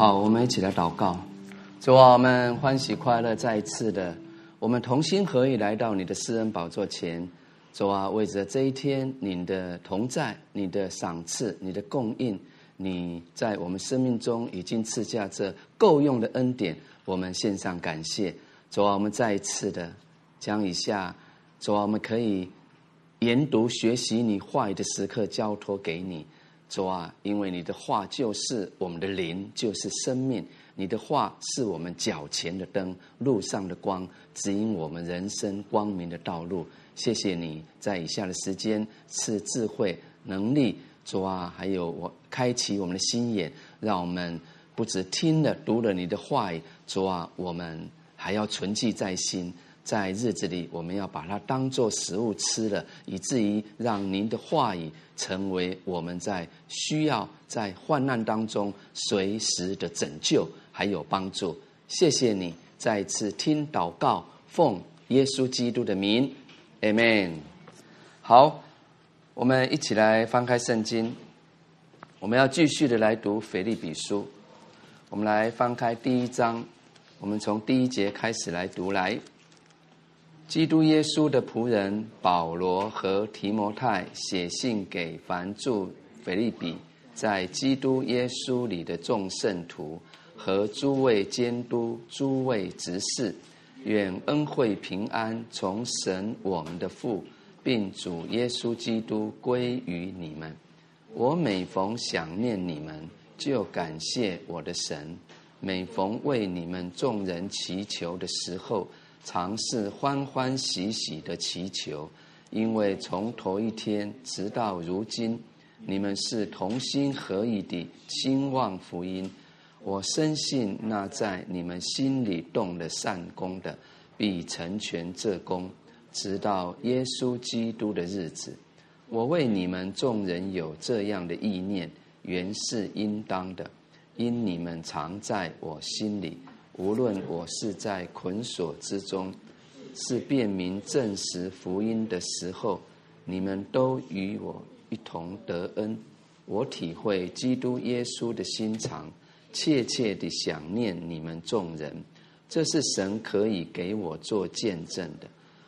好，我们一起来祷告。主啊，我们欢喜快乐，再一次的，我们同心合意来到你的私人宝座前。主啊，为着这一天，你的同在、你的赏赐、你的供应，你在我们生命中已经赐下这够用的恩典，我们献上感谢。主啊，我们再一次的将以下，主啊，我们可以研读学习你话语的时刻交托给你。主啊，因为你的话就是我们的灵，就是生命。你的话是我们脚前的灯，路上的光，指引我们人生光明的道路。谢谢你在以下的时间赐智慧能力，主啊，还有我开启我们的心眼，让我们不只听了读了你的话语，主啊，我们还要存记在心，在日子里我们要把它当作食物吃了，以至于让您的话语成为我们在需要在患难当中随时的拯救还有帮助。谢谢你再次听祷告，奉耶稣基督的名。Amen。好，我们一起来翻开圣经，我们要继续的来读腓立比书。我们来翻开第一章，我们从第一节开始来读来。基督耶稣的仆人保罗和提摩太写信给凡住腓利比，在基督耶稣里的众圣徒和诸位监督、诸位执事。愿恩惠平安从神我们的父，并主耶稣基督归于你们。我每逢想念你们，就感谢我的神；每逢为你们众人祈求的时候，常是欢欢喜喜的祈求，因为从头一天直到如今，你们是同心合意地兴旺福音。我深信那在你们心里动了善工的，必成全这工，直到耶稣基督的日子。我为你们众人有这样的意念，原是应当的，因你们常在我心里。无论我是在捆锁之中，是辨明证实福音的时候，你们都与我一同得恩。我体会基督耶稣的心肠。切切地想念你们众人，这是神可以给我做见证的。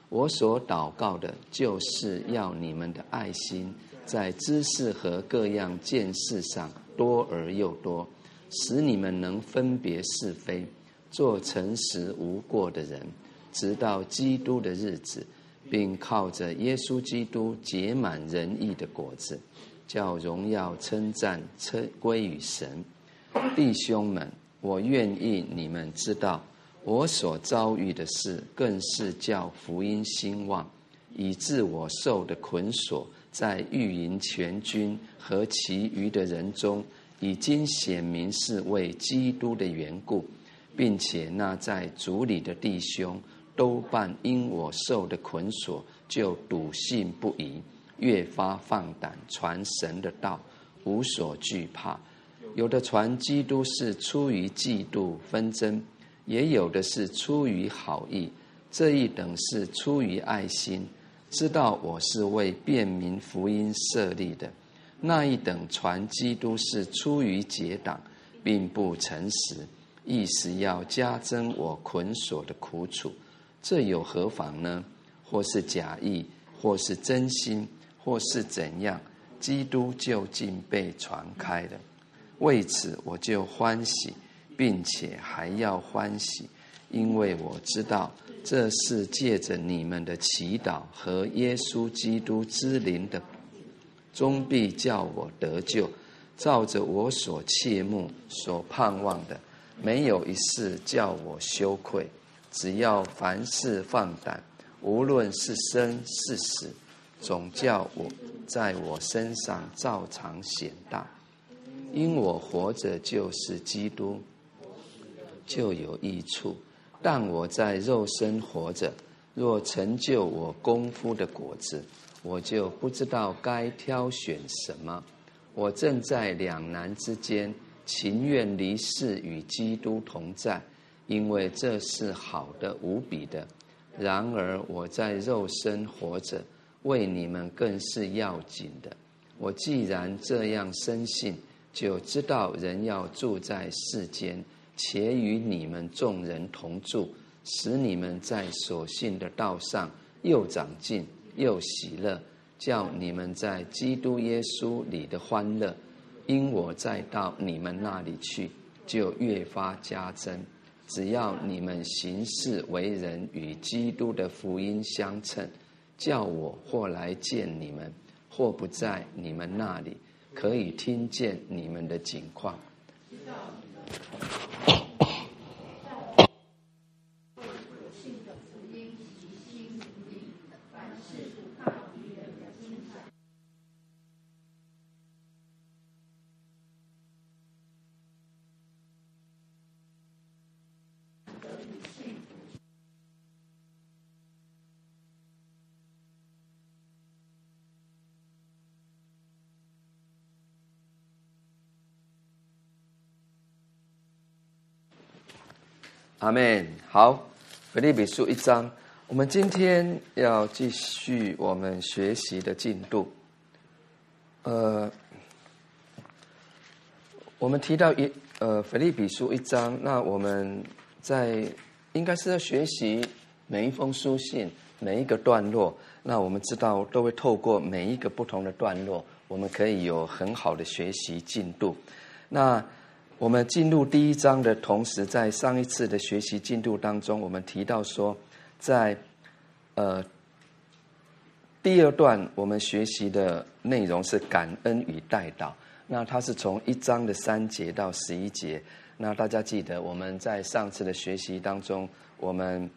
我所祷告的，就是要你们的爱心在知识和各样见识上多而又多，使你们能分别是非，做诚实无过的人，直到基督的日子，并靠着耶稣基督结满仁义的果子，叫荣耀称赞称归于神。弟兄们，我愿意你们知道，我所遭遇的事，更是叫福音兴旺，以致我受的捆锁，在御营全军和其余的人中，已经显明是为基督的缘故，并且那在主里的弟兄，多半因我受的捆锁，就笃信不疑，越发放胆传神的道，无所惧怕。有的传基督是出于嫉妒纷争，也有的是出于好意，这一等是出于爱心，知道我是为便民福音设立的；那一等传基督是出于结党，并不诚实，意思要加增我捆锁的苦楚，这有何妨呢？或是假意，或是真心，或是怎样？基督就竟被传开了。为此，我就欢喜，并且还要欢喜，因为我知道这是借着你们的祈祷和耶稣基督之灵的，终必叫我得救，照着我所切慕、所盼望的，没有一事叫我羞愧。只要凡事放胆，无论是生是死，总叫我在我身上照常显大。因我活着就是基督，就有益处；但我在肉身活着，若成就我功夫的果子，我就不知道该挑选什么。我正在两难之间，情愿离世与基督同在，因为这是好的无比的。然而我在肉身活着，为你们更是要紧的。我既然这样深信。就知道人要住在世间，且与你们众人同住，使你们在所信的道上又长进又喜乐，叫你们在基督耶稣里的欢乐，因我再到你们那里去，就越发加增。只要你们行事为人与基督的福音相称，叫我或来见你们，或不在你们那里。可以听见你们的情况。阿门。好，腓立比书一章，我们今天要继续我们学习的进度。呃，我们提到一呃腓立比书一章，那我们在应该是在学习每一封书信每一个段落。那我们知道都会透过每一个不同的段落，我们可以有很好的学习进度。那我们进入第一章的同时，在上一次的学习进度当中，我们提到说，在呃第二段我们学习的内容是感恩与代祷。那它是从一章的三节到十一节。那大家记得我们在上次的学习当中，我们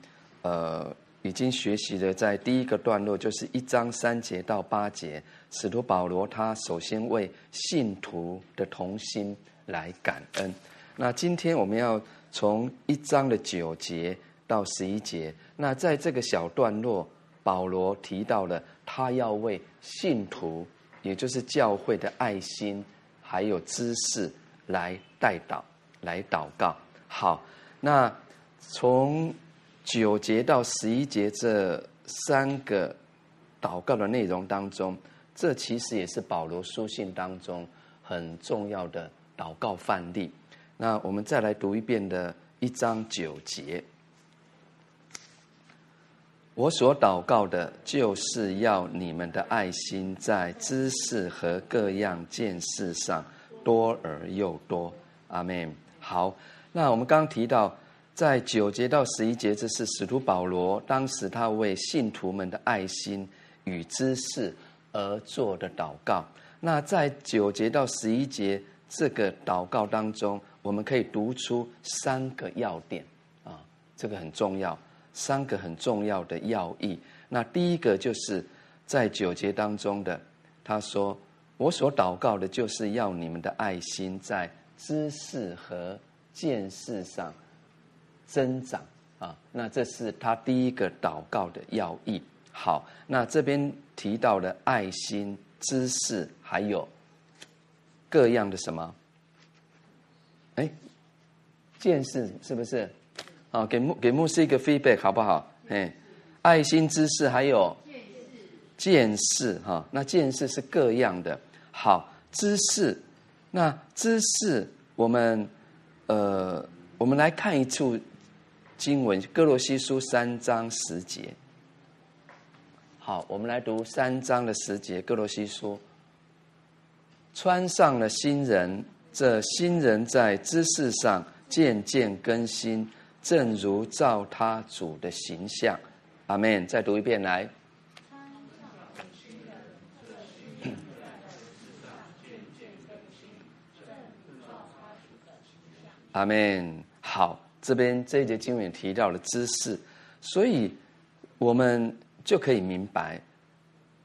呃已经学习了在第一个段落，就是一章三节到八节，使徒保罗他首先为信徒的同心。来感恩。那今天我们要从一章的九节到十一节。那在这个小段落，保罗提到了他要为信徒，也就是教会的爱心，还有知识来代祷、来祷告。好，那从九节到十一节这三个祷告的内容当中，这其实也是保罗书信当中很重要的。祷告范例，那我们再来读一遍的一章九节。我所祷告的，就是要你们的爱心在知识和各样见识上多而又多。阿门。好，那我们刚刚提到，在九节到十一节，这是使徒保罗当时他为信徒们的爱心与知识而做的祷告。那在九节到十一节。这个祷告当中，我们可以读出三个要点啊，这个很重要，三个很重要的要义。那第一个就是在九节当中的，他说：“我所祷告的，就是要你们的爱心在知识和见识上增长啊。”那这是他第一个祷告的要义。好，那这边提到的爱心、知识还有。各样的什么？哎，见识是不是？啊，给牧给牧师一个 feedback 好不好？哎，爱心、知识还有见识哈。那见识是各样的。好，知识，那知识，我们呃，我们来看一处经文，《歌罗西书》三章十节。好，我们来读三章的十节，《歌罗西书》。穿上了新人，这新人在知识上渐渐更新，正如照他主的形象。阿门。再读一遍来。阿门。好，这边这一节经文提到了知识，所以我们就可以明白，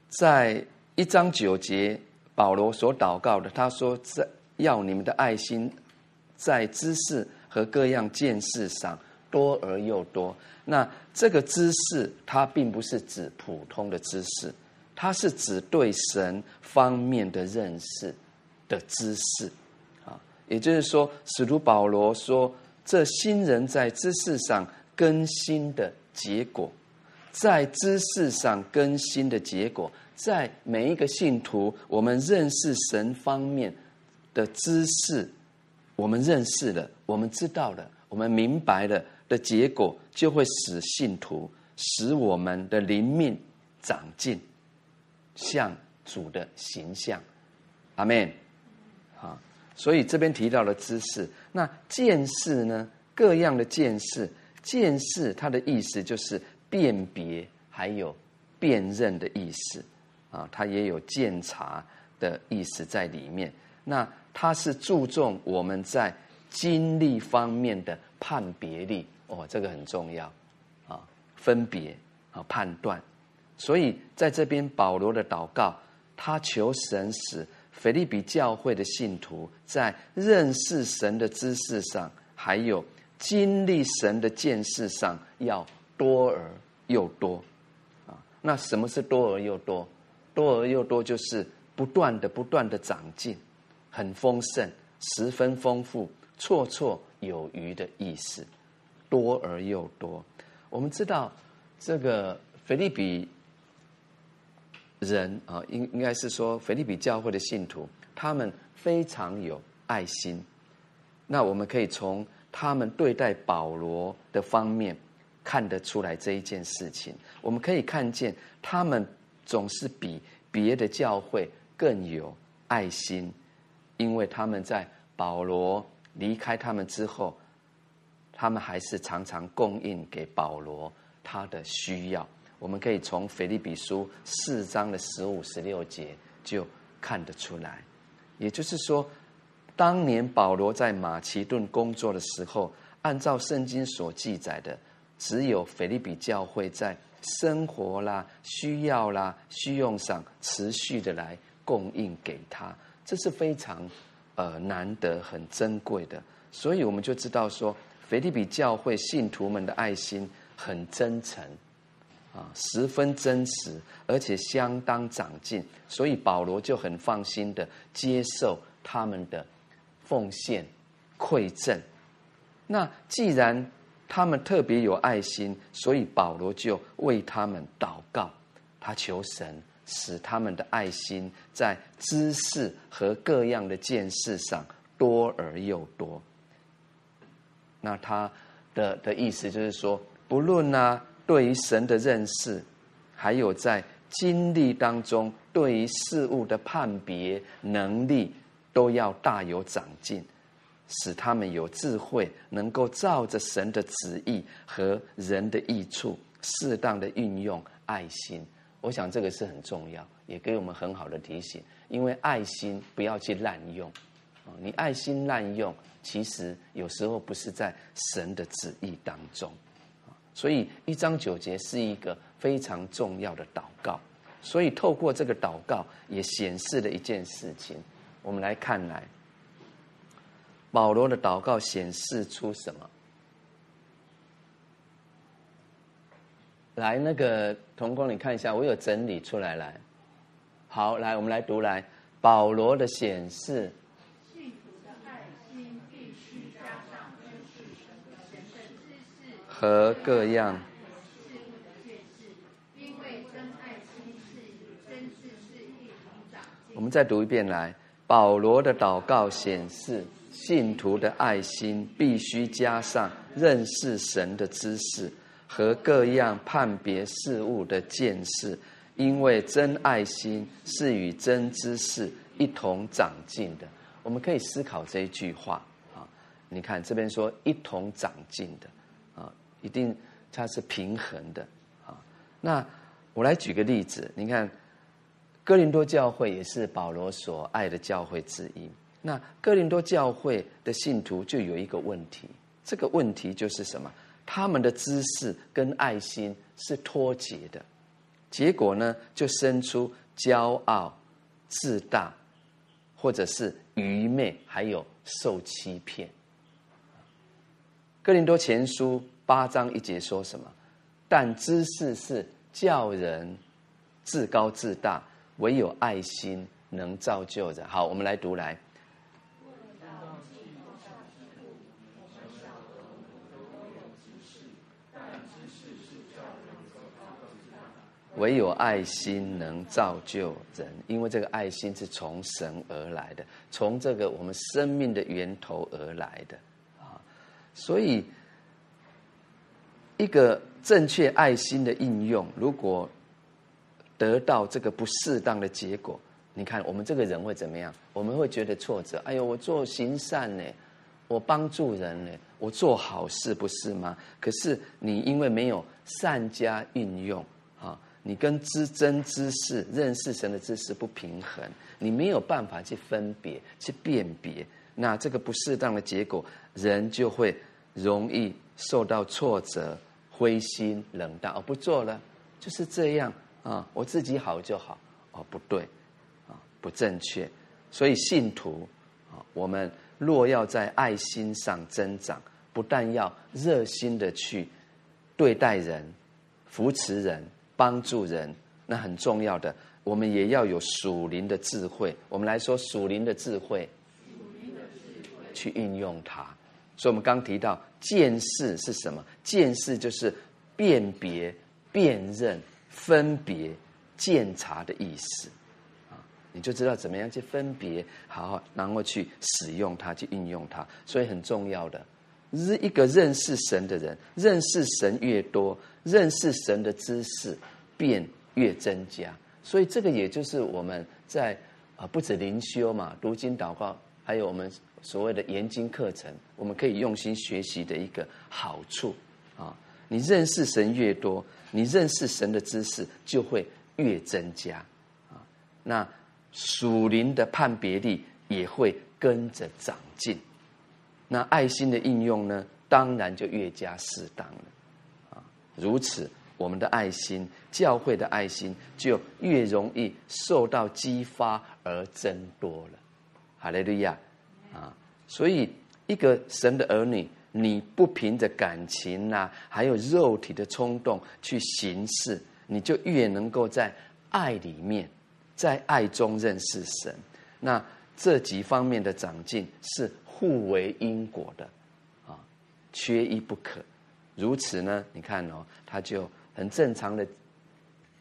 在一章九节。保罗所祷告的，他说：“在要你们的爱心，在知识和各样见识上多而又多。那这个知识，它并不是指普通的知识，它是指对神方面的认识的知识啊。也就是说，使徒保罗说，这新人在知识上更新的结果，在知识上更新的结果。”在每一个信徒，我们认识神方面的知识，我们认识了，我们知道了，我们明白了的结果，就会使信徒，使我们的灵命长进，像主的形象。阿门。啊，所以这边提到了知识，那见识呢？各样的见识，见识它的意思就是辨别，还有辨认的意思啊，它也有鉴察的意思在里面。那它是注重我们在经历方面的判别力哦，这个很重要啊，分别啊，判断。所以在这边保罗的祷告，他求神使腓利比教会的信徒在认识神的知识上，还有经历神的见识上，要多而又多啊。那什么是多而又多？多而又多就是不断的、不断的长进，很丰盛，十分丰富，绰绰有余的意思。多而又多，我们知道这个腓利比。人啊，应应该是说，腓利比教会的信徒，他们非常有爱心。那我们可以从他们对待保罗的方面看得出来这一件事情。我们可以看见，他们总是比别的教会更有爱心，因为他们在保罗离开他们之后，他们还是常常供应给保罗他的需要。我们可以从腓立比书四章的十五、十六节就看得出来，也就是说，当年保罗在马其顿工作的时候，按照圣经所记载的，只有腓立比教会在生活啦、需要啦、需用上持续的来供应给他，这是非常呃难得、很珍贵的。所以我们就知道说，腓立比教会信徒们的爱心很真诚。啊，十分真实，而且相当长进，所以保罗就很放心的接受他们的奉献馈赠。那既然他们特别有爱心，所以保罗就为他们祷告，他求神使他们的爱心在知识和各样的见识上多而又多。那他的的意思就是说，不论呢、啊。对于神的认识，还有在经历当中，对于事物的判别能力，都要大有长进，使他们有智慧，能够照着神的旨意和人的益处，适当的运用爱心。我想这个是很重要，也给我们很好的提醒。因为爱心不要去滥用，啊你爱心滥用，其实有时候不是在神的旨意当中。所以一章九节是一个非常重要的祷告，所以透过这个祷告也显示了一件事情。我们来看来，保罗的祷告显示出什么？来，那个同工，你看一下，我有整理出来。来，好，来，我们来读来，保罗的显示。和各样。我们再读一遍来，保罗的祷告显示，信徒的爱心必须加上认识神的知识和各样判别事物的见识，因为真爱心是与真知识一同长进的。我们可以思考这一句话啊，你看这边说一同长进的啊。一定它是平衡的啊。那我来举个例子，你看哥林多教会也是保罗所爱的教会之一。那哥林多教会的信徒就有一个问题，这个问题就是什么？他们的知识跟爱心是脱节的，结果呢，就生出骄傲、自大，或者是愚昧，还有受欺骗。哥林多前书。八章一节说什么？但知识是叫人自高自大，唯有爱心能造就人。好，我们来读来。唯有爱心能造就人，因为这个爱心是从神而来的，从这个我们生命的源头而来的啊。所以，一个正确爱心的应用，如果得到这个不适当的结果，你看我们这个人会怎么样？我们会觉得挫折。哎呦，我做行善呢，我帮助人呢，我做好事不是吗？可是你因为没有善加运用。你跟知真知识、认识神的知识不平衡，你没有办法去分别、去辨别，那这个不适当的结果，人就会容易受到挫折、灰心、冷淡，哦，不做了，就是这样。啊，我自己好就好，哦，不对，啊，不正确，所以信徒啊，我们若要在爱心上增长，不但要热心的去对待人、扶持人。帮助人，那很重要的，我们也要有属灵的智慧。我们来说属灵的智慧，去运用它。所以，我们刚提到见识是什么？见识就是辨别、辨认、分别、鉴察的意思啊。你就知道怎么样去分别，好，然后去使用它，去运用它。所以，很重要的，是一个认识神的人，认识神越多。认识神的知识便越增加，所以这个也就是我们在啊不止灵修嘛，读经祷告，还有我们所谓的研经课程，我们可以用心学习的一个好处啊。你认识神越多，你认识神的知识就会越增加啊。那属灵的判别力也会跟着长进，那爱心的应用呢，当然就越加适当了。如此，我们的爱心、教会的爱心就越容易受到激发而增多了。哈利路亚啊！所以，一个神的儿女，你不凭着感情啊，还有肉体的冲动去行事，你就越能够在爱里面，在爱中认识神。那这几方面的长进是互为因果的啊，缺一不可。如此呢？你看哦，他就很正常的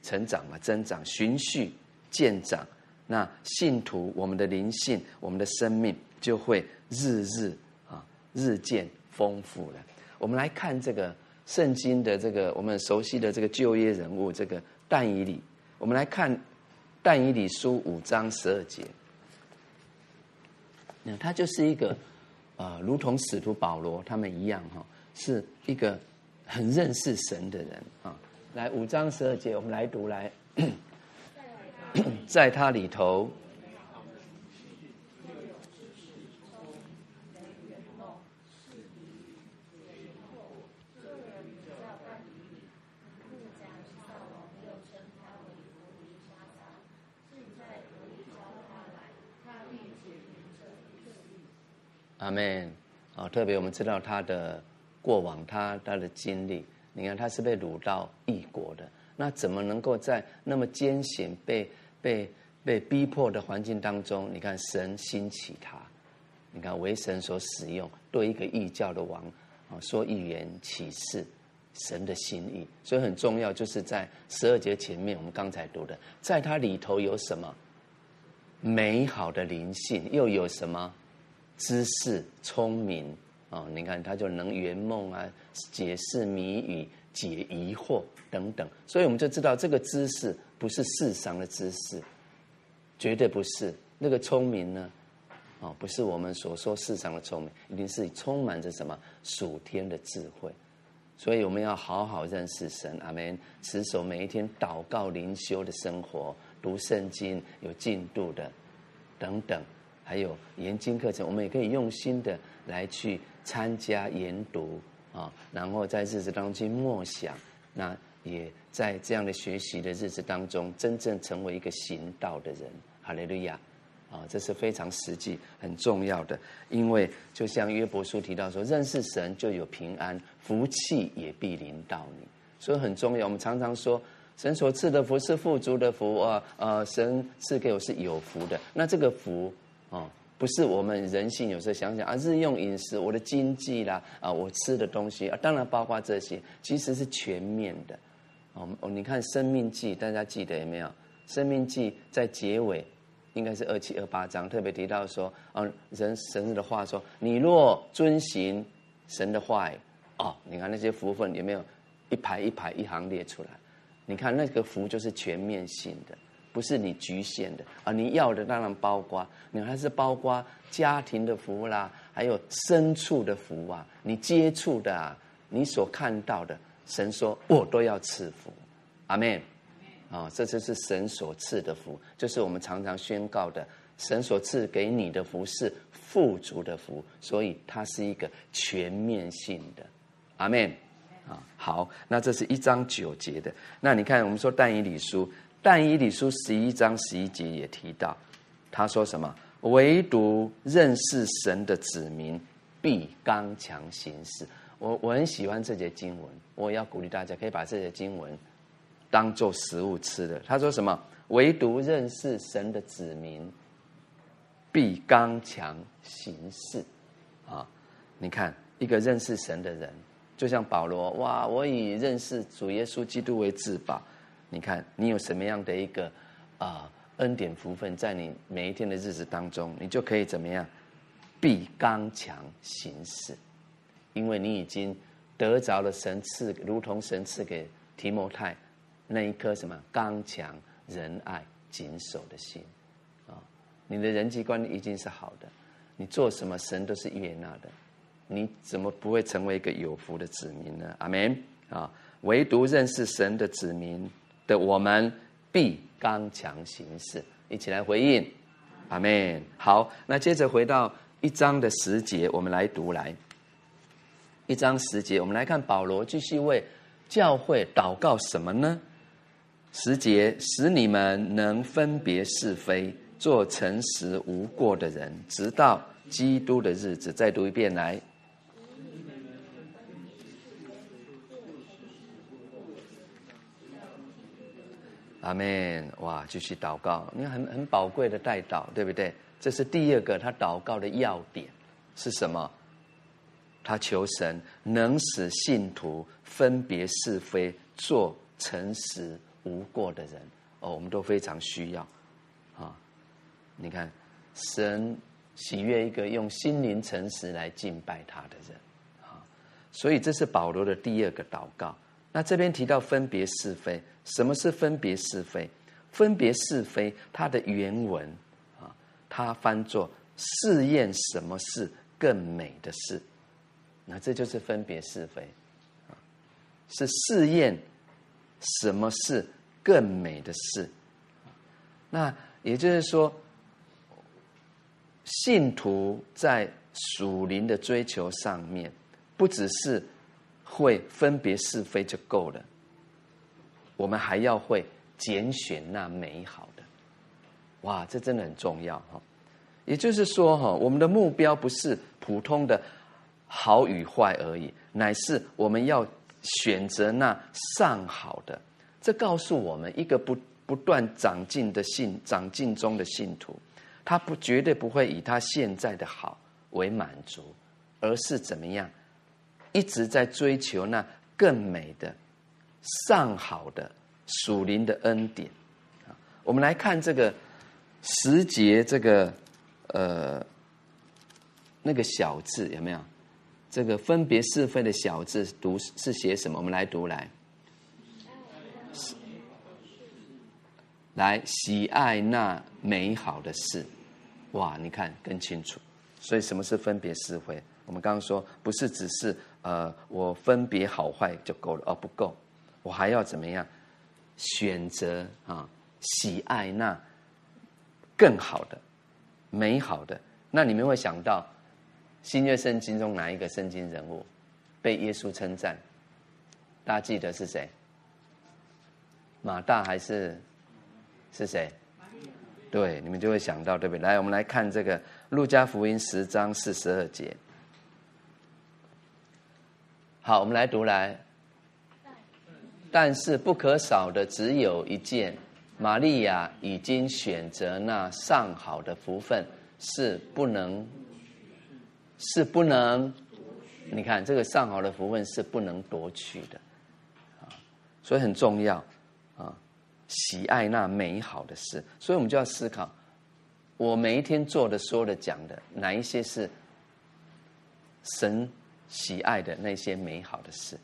成长嘛，增长、循序渐长。那信徒，我们的灵性，我们的生命就会日日啊，日渐丰富了。我们来看这个圣经的这个我们熟悉的这个旧约人物，这个但以理。我们来看但以理书五章十二节。那他就是一个啊、呃，如同使徒保罗他们一样哈，是一个。很认识神的人啊，来五章十二节，我们来读来，在他里头，阿门啊，特别我们知道他的。过往他他的经历，你看他是被掳到异国的，那怎么能够在那么艰险、被被被逼迫的环境当中，你看神兴起他，你看为神所使用，对一个异教的王啊说预言启示神的心意，所以很重要，就是在十二节前面我们刚才读的，在他里头有什么美好的灵性，又有什么知识聪明。哦，你看他就能圆梦啊，解释谜语、解疑惑等等，所以我们就知道这个知识不是世上的知识，绝对不是。那个聪明呢，哦，不是我们所说世上的聪明，一定是充满着什么属天的智慧。所以我们要好好认识神，阿门。持守每一天祷告灵修的生活，读圣经有进度的等等，还有研经课程，我们也可以用心的来去。参加研读啊，然后在日子当中去默想，那也在这样的学习的日子当中，真正成为一个行道的人。哈利路亚啊，这是非常实际、很重要的。因为就像约伯书提到说，认识神就有平安，福气也必临到你，所以很重要。我们常常说，神所赐的福是富足的福啊，呃，神赐给我是有福的。那这个福。不是我们人性有时候想想啊，日用饮食，我的经济啦，啊，我吃的东西啊，当然包括这些，其实是全面的，哦，你看《生命记》，大家记得有没有？《生命记》在结尾，应该是二七二八章，特别提到说，哦，人神的话说，你若遵行神的话，哦，你看那些福分有没有一排一排一行列出来？你看那个福就是全面性的，不是你局限的啊！你要的当然包括，你还是包括家庭的福啦，还有牲畜的福啊，你接触的啊，你所看到的，神说我都要赐福，阿门。啊，这就是神所赐的福，就是我们常常宣告的，神所赐给你的福是富足的福，所以它是一个全面性的，阿门。啊，好，那这是一章九节的。那你看，我们说但以理书，但以理书十一章十一节也提到，他说什么？唯独认识神的子民必刚强行事。我我很喜欢这节经文，我要鼓励大家可以把这节经文当做食物吃的。他说什么？唯独认识神的子民必刚强行事。啊，你看一个认识神的人。就像保罗，哇！我以认识主耶稣基督为至宝。你看，你有什么样的一个啊、恩典福分，在你每一天的日子当中，你就可以怎么样？必刚强行事，因为你已经得着了神赐，如同神赐给提摩太那一颗什么刚强仁爱谨守的心啊！你的人际关系已经是好的，你做什么神都是悦纳的。你怎么不会成为一个有福的子民呢？阿门啊！唯独认识神的子民的我们，必刚强行事。一起来回应，阿门。好，那接着回到一章的十节，我们来读来。一章十节，我们来看保罗继续为教会祷告什么呢？十节，使你们能分别是非，做诚实无过的人，直到基督的日子。再读一遍来。阿门！哇，继续祷告，你看很很宝贵的代祷，对不对？这是第二个他祷告的要点是什么？他求神能使信徒分别是非，做诚实无过的人。哦，我们都非常需要啊！你看，神喜悦一个用心灵诚实来敬拜他的人啊！所以这是保罗的第二个祷告。那这边提到分别是非，什么是分别是非？分别是非，它的原文啊，它翻作试验什么是更美的事。那这就是分别是非，是试验什么是更美的事。那也就是说，信徒在属灵的追求上面，不只是。会分别是非就够了，我们还要会拣选那美好的，哇，这真的很重要哈。也就是说哈，我们的目标不是普通的好与坏而已，乃是我们要选择那上好的。这告诉我们，一个不不断长进的信长进中的信徒，他不绝对不会以他现在的好为满足，而是怎么样？一直在追求那更美的、上好的属灵的恩典。我们来看这个时节，这个呃那个小字有没有？这个分别是非的小字读是写什么？我们来读来，来喜爱那美好的事。哇，你看更清楚。所以什么是分别是非？我们刚刚说不是只是。呃，我分别好坏就够了，哦，不够，我还要怎么样？选择啊，喜爱那更好的、美好的。那你们会想到新约圣经中哪一个圣经人物被耶稣称赞？大家记得是谁？马大还是是谁？对，你们就会想到，对不对？来，我们来看这个路加福音十章四十二节。好，我们来读来。但是不可少的只有一件，玛利亚已经选择那上好的福分，是不能，是不能。你看这个上好的福分是不能夺取的，啊，所以很重要啊，喜爱那美好的事。所以我们就要思考，我每一天做的、说的、讲的，哪一些是神喜爱的那些美好的事。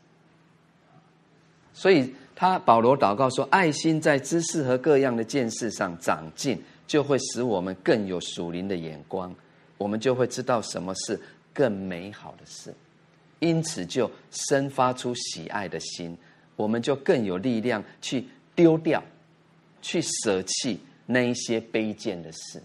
所以他保罗祷告说：“爱心在知识和各样的见识上长进，就会使我们更有属灵的眼光，我们就会知道什么是更美好的事。因此，就生发出喜爱的心，我们就更有力量去丢掉、去舍弃那一些卑贱的事。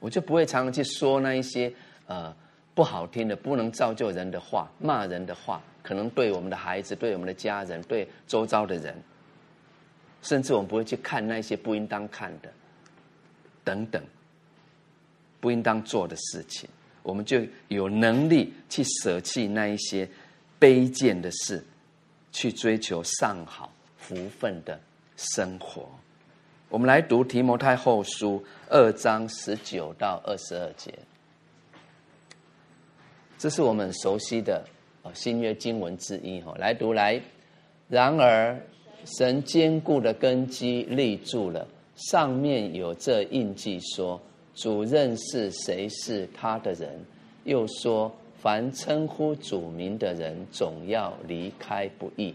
我就不会常常去说那一些呃不好听的、不能造就人的话、骂人的话。”可能对我们的孩子、对我们的家人、对周遭的人，甚至我们不会去看那些不应当看的，等等，不应当做的事情，我们就有能力去舍弃那一些卑贱的事，去追求上好福分的生活。我们来读提摩太后书二章十九到二十二节，这是我们熟悉的。啊新约经文之一，哈，来读来。然而，神坚固的根基立住了，上面有这印记说，主认识谁是他的人，又说凡称呼主名的人，总要离开不易。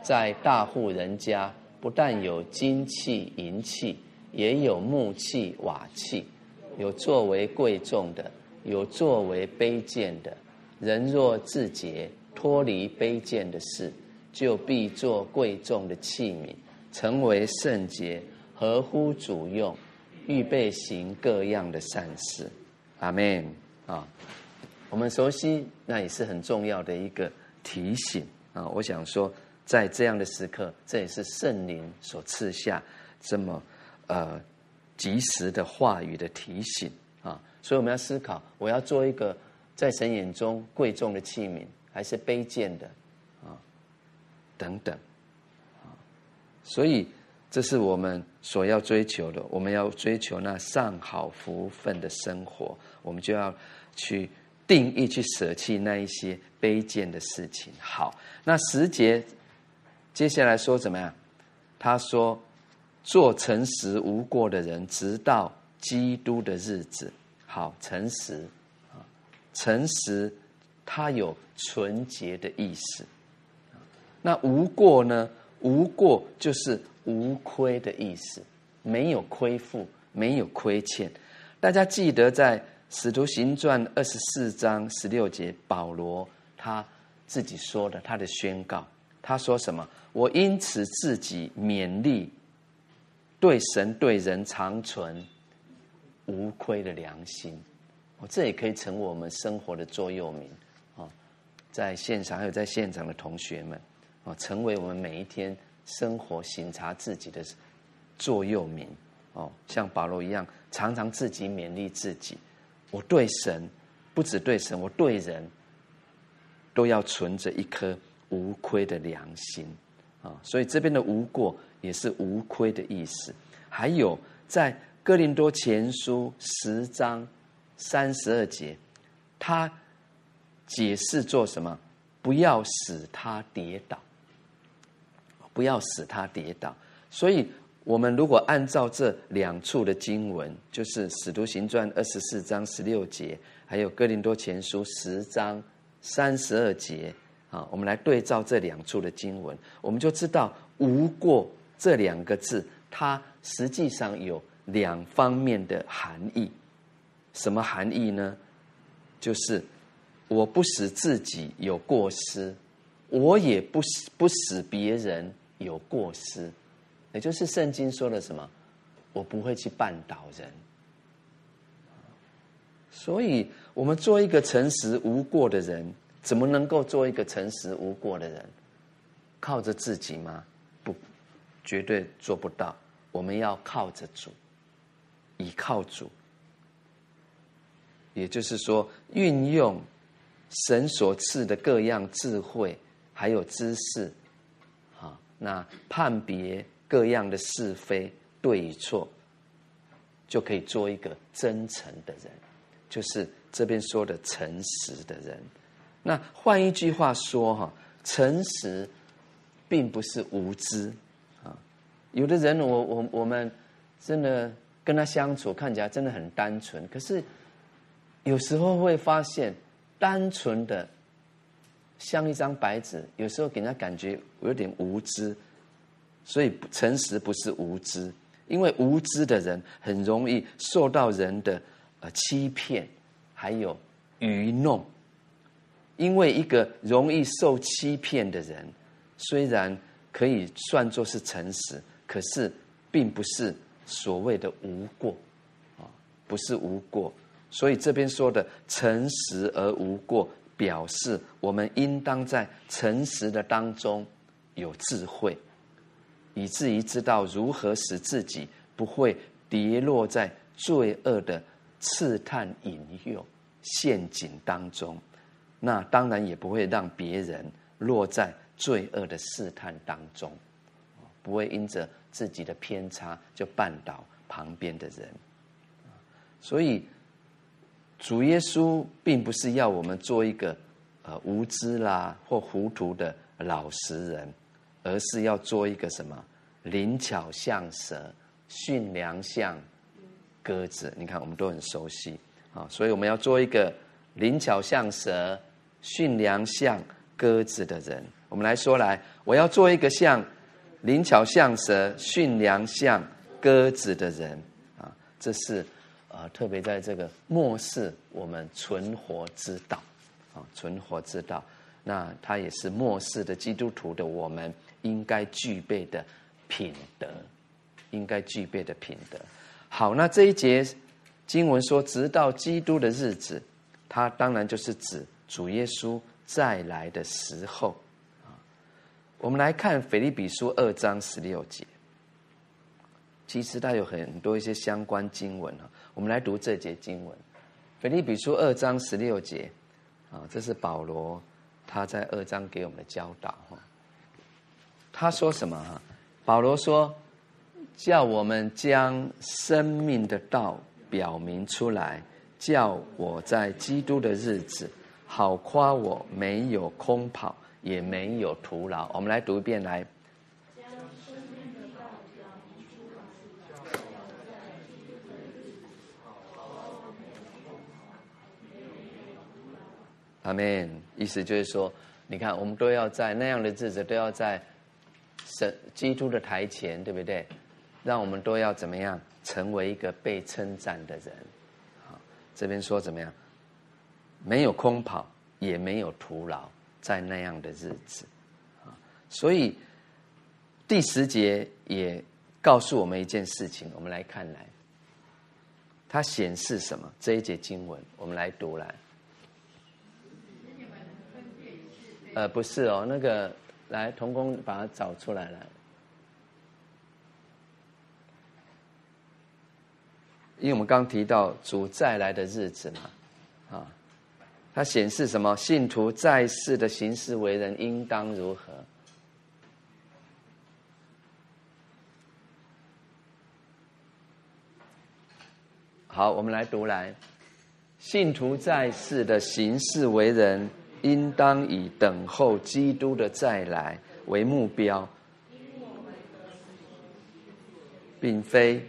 在大户人家，不但有金器银器，也有木器瓦器，有作为贵重的，有作为卑贱的。人若自洁，脱离卑贱的事，就必做贵重的器皿，成为圣洁，合乎主用，预备行各样的善事。阿门啊！我们熟悉，那也是很重要的一个提醒啊！我想说，在这样的时刻，这也是圣灵所赐下这么呃及时的话语的提醒啊！所以我们要思考，我要做一个。在神眼中贵重的器皿，还是卑贱的啊？等等啊！所以这是我们所要追求的。我们要追求那上好福分的生活，我们就要去定义、去舍弃那一些卑贱的事情。好，那十节接下来说怎么样？他说：“做诚实无过的人，直到基督的日子。”好，诚实。啊诚实，它有纯洁的意思。那无过呢？无过就是无亏的意思，没有亏负，没有亏欠。大家记得在《使徒行传》二十四章十六节，保罗他自己说的，他的宣告，他说什么？我因此自己勉励，对神对人长存无亏的良心。哦，这也可以成为我们生活的座右铭啊！在现场还有在现场的同学们啊，成为我们每一天生活省察自己的座右铭哦。像保罗一样，常常自己勉励自己。我对神，不只对神，我对人都要存着一颗无亏的良心啊！所以这边的无过也是无亏的意思。还有在哥林多前书十章。三十二节，他解释做什么？不要使他跌倒，不要使他跌倒。所以，我们如果按照这两处的经文，就是《使徒行传》二十四章十六节，还有《哥林多前书》十章三十二节啊，我们来对照这两处的经文，我们就知道“无过”这两个字，它实际上有两方面的含义。什么含义呢？就是我不使自己有过失，我也不使不使别人有过失，也就是圣经说的什么？我不会去绊倒人。所以，我们做一个诚实无过的人，怎么能够做一个诚实无过的人？靠着自己吗？不，绝对做不到。我们要靠着主，倚靠主。也就是说，运用神所赐的各样智慧，还有知识，啊，那判别各样的是非对与错，就可以做一个真诚的人，就是这边说的诚实的人。那换一句话说，哈，诚实并不是无知啊。有的人我，我我我们真的跟他相处，看起来真的很单纯，可是有时候会发现，单纯的像一张白纸，有时候给人家感觉有点无知。所以，诚实不是无知，因为无知的人很容易受到人的呃欺骗，还有愚弄。因为一个容易受欺骗的人，虽然可以算作是诚实，可是并不是所谓的无过啊，不是无过。所以这边说的诚实而无过，表示我们应当在诚实的当中有智慧。以至于知道如何使自己不会跌落在罪恶的试探引诱陷阱当中，那当然也不会让别人落在罪恶的试探当中，不会因着自己的偏差就绊倒旁边的人。所以，主耶稣并不是要我们做一个呃无知啦或糊涂的老实人。而是要做一个什么灵巧像蛇，驯良像鸽子。你看，我们都很熟悉啊，所以我们要做一个灵巧像蛇、驯良像鸽子的人。我们来说来，我要做一个像灵巧像蛇、驯良像鸽子的人啊。这是啊，特别在这个末世，我们存活之道啊，存活之道。那他也是末世的基督徒的我们。应该具备的品德，应该具备的品德。好，那这一节经文说，直到基督的日子，它当然就是指主耶稣再来的时候。我们来看腓立比书二章十六节，其实它有很多一些相关经文啊。我们来读这节经文，腓立比书二章十六节啊，这是保罗他在二章给我们的教导哈。他说什么？哈，保罗说：“叫我们将生命的道表明出来，叫我在基督的日子好夸我没有空跑，也没有徒劳。”我们来读一遍来。阿门。意思就是说，你看，我们都要在那样的日子，都要在。神基督的台前，对不对？让我们都要怎么样成为一个被称赞的人？好，这边说怎么样？没有空跑，也没有徒劳，在那样的日子。啊所以第十节也告诉我们一件事情，我们来看来，它显示什么？这一节经文，我们来读来。呃，不是哦，那个。来，童工把它找出来了。因为我们刚提到主再来的日子嘛，它显示什么？信徒在世的行事为人应当如何？好，我们来读来，信徒在世的行事为人。应当以等候基督的再来为目标，并非，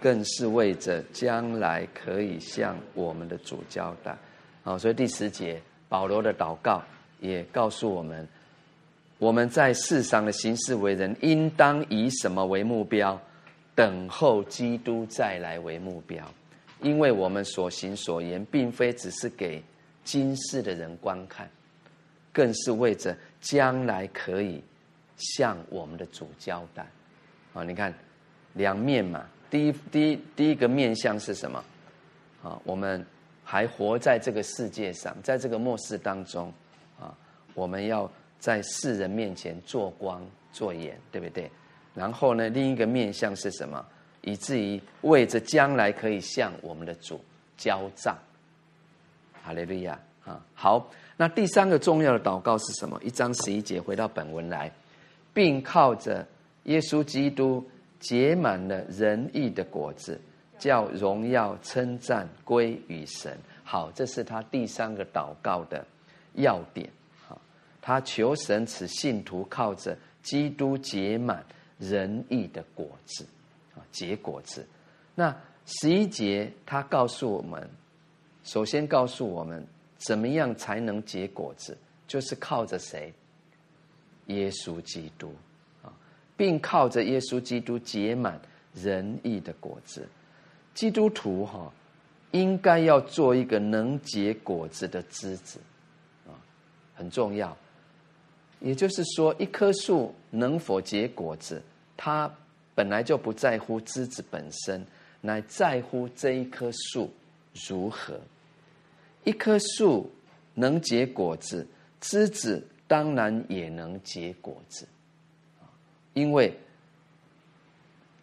更是为着将来可以向我们的主交代。好，所以第十节保罗的祷告也告诉我们，我们在世上的行事为人，应当以什么为目标？等候基督再来为目标。因为我们所行所言，并非只是给今世的人观看，更是为着将来可以向我们的主交代。啊，你看两面嘛，第一第一第一个面向是什么？啊，我们还活在这个世界上，在这个末世当中，啊，我们要在世人面前做光做盐，对不对？然后呢，另一个面向是什么？以至于为着将来可以向我们的主交账，哈利路亚啊！好，那第三个重要的祷告是什么？一章十一节，回到本文来，并靠着耶稣基督结满了仁义的果子，叫荣耀称赞归于神。好，这是他第三个祷告的要点。好，他求神使信徒靠着基督结满仁义的果子，啊，结果子。那十一节他告诉我们，首先告诉我们怎么样才能结果子，就是靠着谁？耶稣基督，并靠着耶稣基督结满仁义的果子。基督徒哈，应该要做一个能结果子的枝子，啊，很重要。也就是说，一棵树能否结果子，它本来就不在乎枝子本身，乃在乎这一棵树如何。一棵树能结果子，枝子当然也能结果子，因为。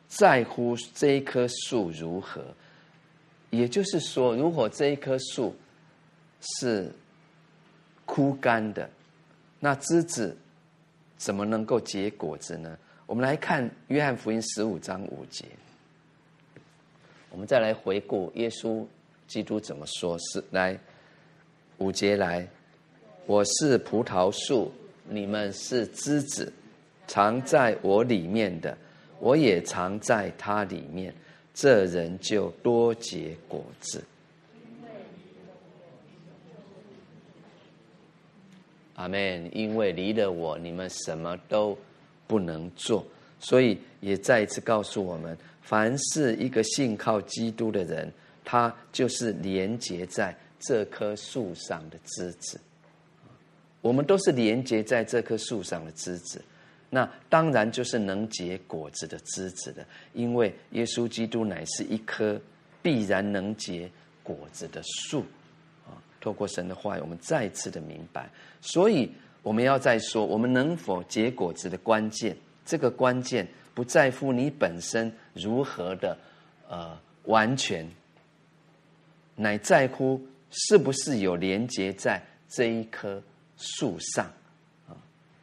在乎这一棵树如何，也就是说，如果这一棵树是枯干的，那枝子怎么能够结果子呢？我们来看约翰福音十五章五节，我们再来回顾耶稣基督怎么说：是来五节来，我是葡萄树，你们是枝子，藏在我里面的。我也藏在他里面，这人就多结果子。阿门。因为离了我，你们什么都不能做。所以也再一次告诉我们：凡是一个信靠基督的人，他就是连接在这棵树上的枝子。我们都是连接在这棵树上的枝子。那当然就是能结果子的枝子的，因为耶稣基督乃是一棵必然能结果子的树啊。透过神的话语，我们再次的明白。所以我们要再说，我们能否结果子的关键，这个关键不在乎你本身如何的呃完全，乃在乎是不是有连接在这一棵树上。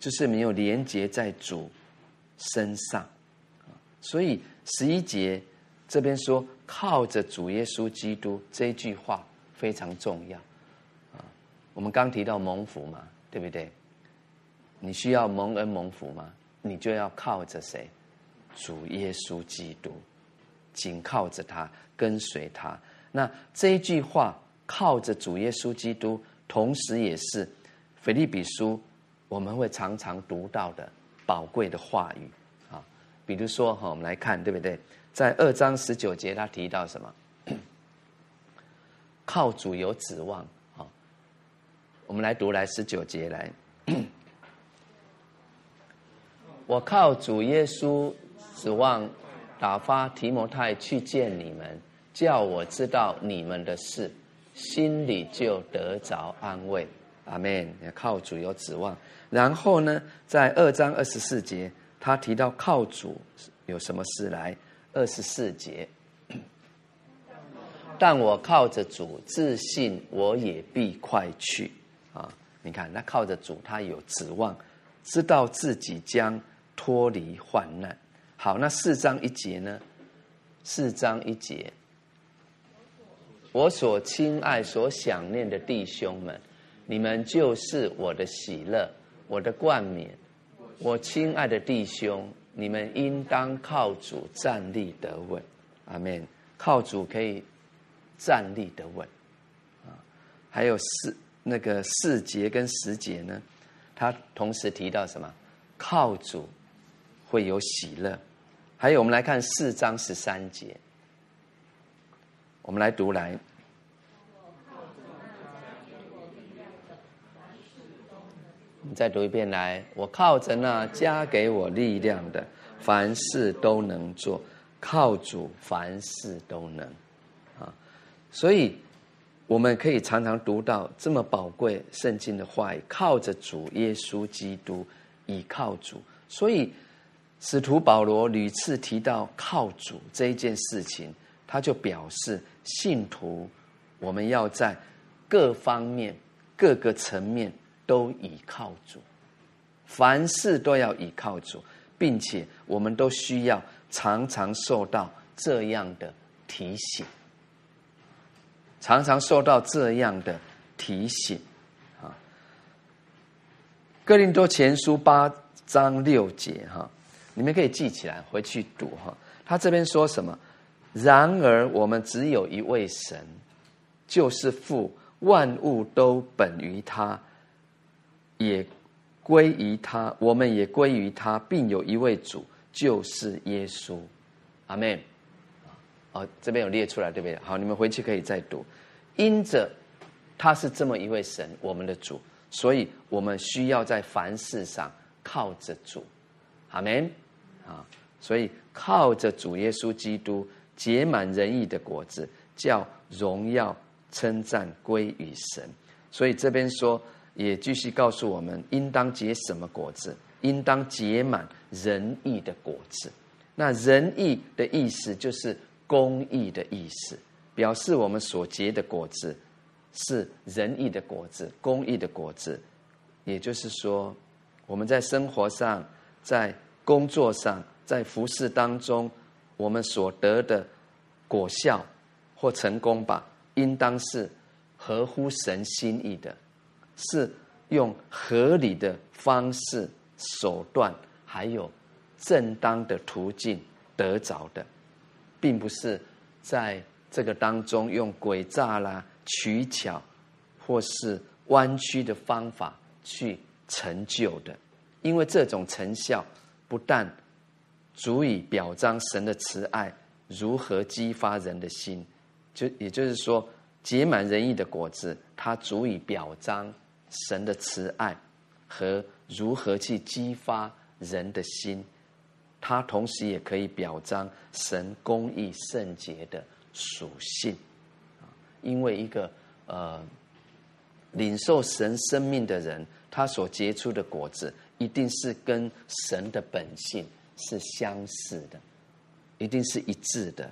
就是没有连接在主身上，所以十一节这边说靠着主耶稣基督这一句话非常重要啊。我们刚提到蒙福嘛，对不对？你需要蒙恩蒙福吗？你就要靠着谁？主耶稣基督，紧靠着他，跟随他。那这一句话靠着主耶稣基督，同时也是腓利比书。我们会常常读到的宝贵的话语啊，比如说哈，我们来看对不对？在二章十九节，他提到什么？靠主有指望啊。我们来读来十九节来，我靠主耶稣指望打发提摩太去见你们，叫我知道你们的事，心里就得着安慰。阿门。靠主有指望。然后呢，在二章二十四节，他提到靠主有什么事来？二十四节，但我靠着主，自信我也必快去。啊，你看，那靠着主，他有指望，知道自己将脱离患难。好，那四章一节呢？四章一节，我所亲爱、所想念的弟兄们，你们就是我的喜乐。我的冠冕，我亲爱的弟兄，你们应当靠主站立得稳。阿门。靠主可以站立得稳。啊，还有四那个四节跟十节呢，他同时提到什么？靠主会有喜乐。还有，我们来看四章十三节，我们来读来。你再读一遍来，我靠着那加给我力量的，凡事都能做，靠主凡事都能，啊，所以我们可以常常读到这么宝贵圣经的话语，靠着主耶稣基督，倚靠主，所以使徒保罗屡次提到靠主这一件事情，他就表示信徒我们要在各方面、各个层面。都倚靠主，凡事都要倚靠主，并且我们都需要常常受到这样的提醒，常常受到这样的提醒啊。哥林多前书八章六节哈，你们可以记起来回去读哈。他这边说什么？然而我们只有一位神，就是父，万物都本于他，也归于他，我们也归于他，并有一位主，就是耶稣。阿门。哦，这边有列出来，对不对？好，你们回去可以再读。因着他是这么一位神，我们的主，所以我们需要在凡事上靠着主。阿门。啊，所以靠着主耶稣基督结满仁义的果子，叫荣耀称赞归于神。所以这边说，也继续告诉我们，应当结什么果子？应当结满仁义的果子。那仁义的意思就是。公义的意思，表示我们所结的果子是仁义的果子、公义的果子。也就是说，我们在生活上、在工作上、在服侍当中，我们所得的果效或成功吧，应当是合乎神心意的，是用合理的方式、手段，还有正当的途径得着的。并不是在这个当中用诡诈啦、取巧，或是弯曲的方法去成就的，因为这种成效不但足以表彰神的慈爱，如何激发人的心，就也就是说，结满仁义的果子，它足以表彰神的慈爱和如何去激发人的心。它同时也可以表彰神公义圣洁的属性，因为一个呃领受神生命的人，他所结出的果子一定是跟神的本性是相似的，一定是一致的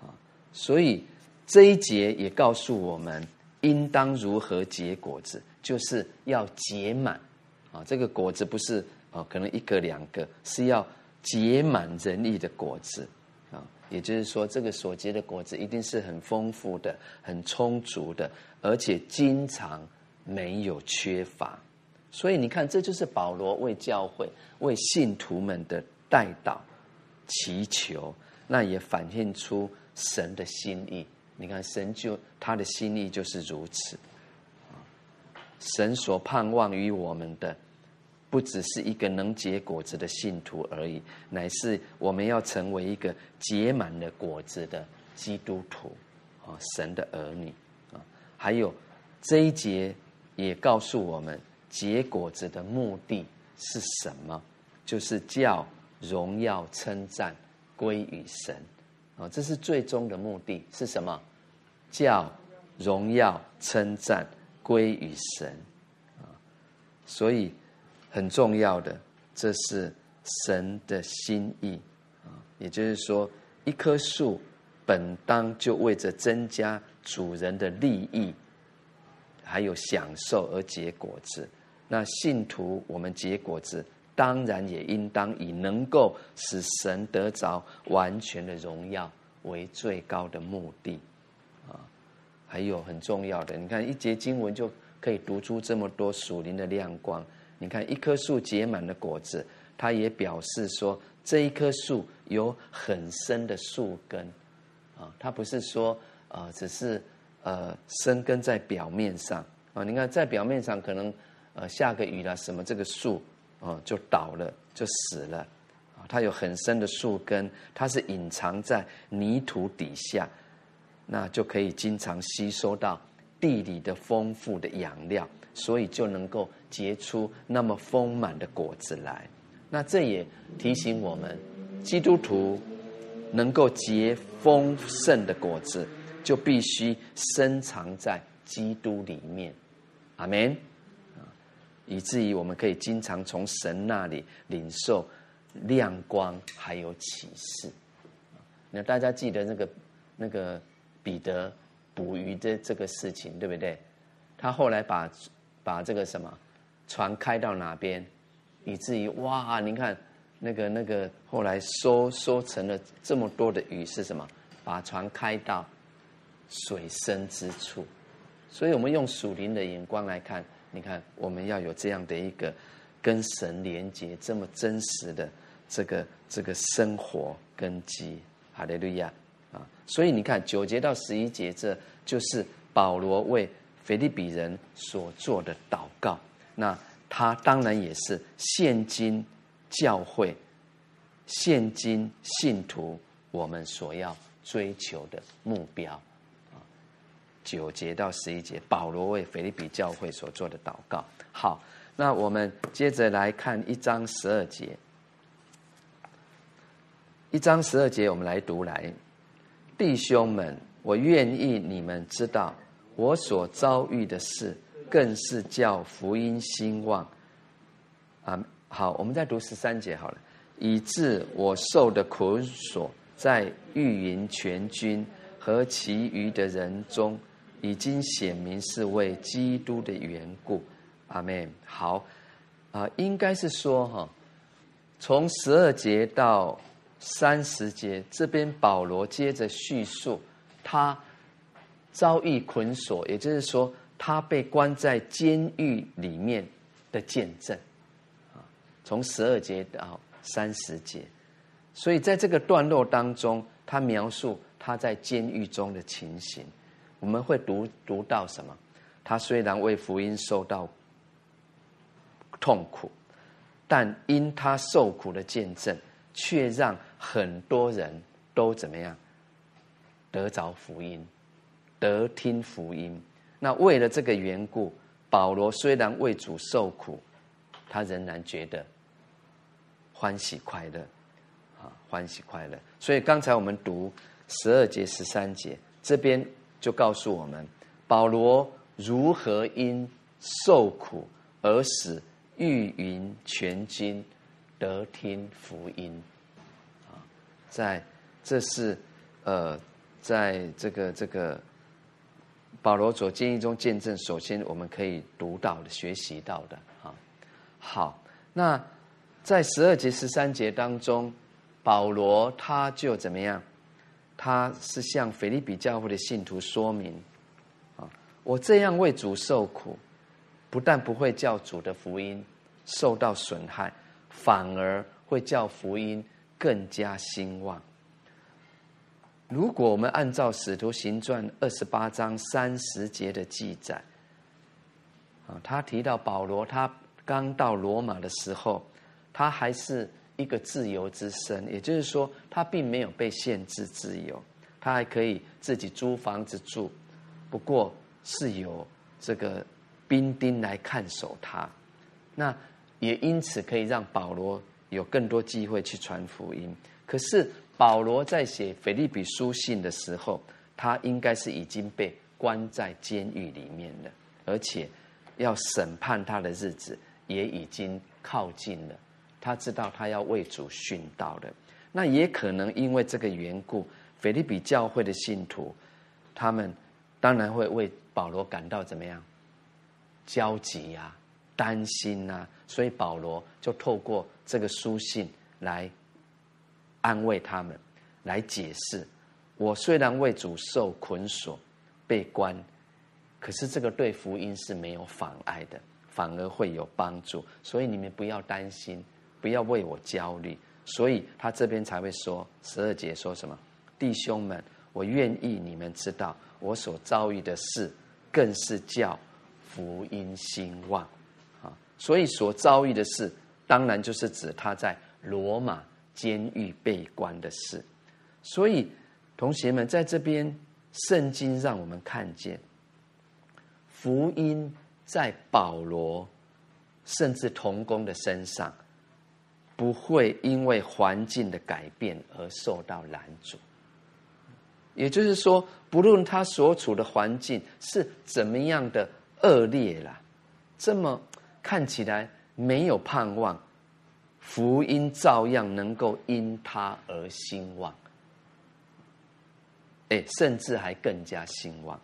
啊。所以这一节也告诉我们，应当如何结果子，就是要结满啊。这个果子不是啊，可能一个两个，是要。结满仁义的果子，啊，也就是说，这个所结的果子一定是很丰富的、很充足的，而且经常没有缺乏。所以你看，这就是保罗为教会、为信徒们的代祷祈求，那也反映出神的心意。你看，神就他的心意就是如此，神所盼望于我们的。不只是一个能结果子的信徒而已，乃是我们要成为一个结满了果子的基督徒啊，神的儿女啊。还有这一节也告诉我们，结果子的目的是什么？就是叫荣耀称赞归于神啊，这是最终的目的是什么？叫荣耀称赞归于神啊，所以。很重要的，这是神的心意啊！也就是说，一棵树本当就为着增加主人的利益，还有享受而结果子。那信徒我们结果子，当然也应当以能够使神得着完全的荣耀为最高的目的啊！还有很重要的，你看一节经文就可以读出这么多属灵的亮光。你看，一棵树结满了果子，它也表示说，这一棵树有很深的树根，啊，它不是说，呃，只是呃生根在表面上啊。你看，在表面上可能，呃，下个雨了什么，这个树啊就倒了，就死了，啊，它有很深的树根，它是隐藏在泥土底下，那就可以经常吸收到地里的丰富的养料。所以就能够结出那么丰满的果子来。那这也提醒我们，基督徒能够结丰盛的果子，就必须深藏在基督里面。阿门。以至于我们可以经常从神那里领受亮光，还有启示。那大家记得那个那个彼得捕鱼的这个事情，对不对？他后来把。把这个什么船开到哪边，以至于哇，你看那个那个后来收收成了这么多的鱼是什么？把船开到水深之处，所以我们用属灵的眼光来看，你看我们要有这样的一个跟神连接这么真实的这个这个生活根基。哈利路亚！所以你看九节到十一节，这就是保罗为腓立比人所做的祷告。那他当然也是现今教会、现今信徒我们所要追求的目标。九节到十一节，保罗为腓立比教会所做的祷告。好，那我们接着来看一章十二节。一章十二节，我们来读来，弟兄们，我愿意你们知道，我所遭遇的事，更是叫福音兴旺。啊，好，我们再读十三节好了，以致我受的苦，所，在御营全军和其余的人中。已经显明是为基督的缘故，阿门。好，啊、应该是说哈，从十二节到三十节，这边保罗接着叙述他遭遇捆锁，也就是说他被关在监狱里面的见证，啊，从十二节到三十节，所以在这个段落当中，他描述他在监狱中的情形。我们会读读到什么？他虽然为福音受到痛苦，但因他受苦的见证，却让很多人都怎么样得着福音，得听福音。那为了这个缘故，保罗虽然为主受苦，他仍然觉得欢喜快乐啊，欢喜快乐。所以刚才我们读十二节、十三节这边。就告诉我们，保罗如何因受苦而使御云全军得听福音，在这是呃，在这个这个保罗所经历中见证，首先我们可以读到的、学习到的啊。好，那在十二节、十三节当中，保罗他就怎么样？他是向腓立比教会的信徒说明，啊，我这样为主受苦，不但不会叫主的福音受到损害，反而会叫福音更加兴旺。如果我们按照《使徒行传》二十八章三十节的记载，啊，他提到保罗他刚到罗马的时候，他还是。一个自由之身，也就是说，他并没有被限制自由，他还可以自己租房子住，不过是由这个兵丁来看守他。那也因此可以让保罗有更多机会去传福音。可是保罗在写腓立比书信的时候，他应该是已经被关在监狱里面了，而且要审判他的日子也已经靠近了。他知道他要为主殉道的，那也可能因为这个缘故，腓立比教会的信徒，他们当然会为保罗感到怎么样？焦急呀、啊，担心呐、所以保罗就透过这个书信来安慰他们，来解释：我虽然为主受捆锁、被关，可是这个对福音是没有妨碍的，反而会有帮助，所以你们不要担心。不要为我焦虑，所以他这边才会说十二节说什么？弟兄们，我愿意你们知道，我所遭遇的事，更是叫福音兴旺啊！所以所遭遇的事，当然就是指他在罗马监狱被关的事。所以，同学们在这边，圣经让我们看见，福音在保罗甚至童工的身上。不会因为环境的改变而受到拦阻，也就是说，不论他所处的环境是怎么样的恶劣啦，这么看起来没有盼望，福音照样能够因他而兴旺，哎，甚至还更加兴旺。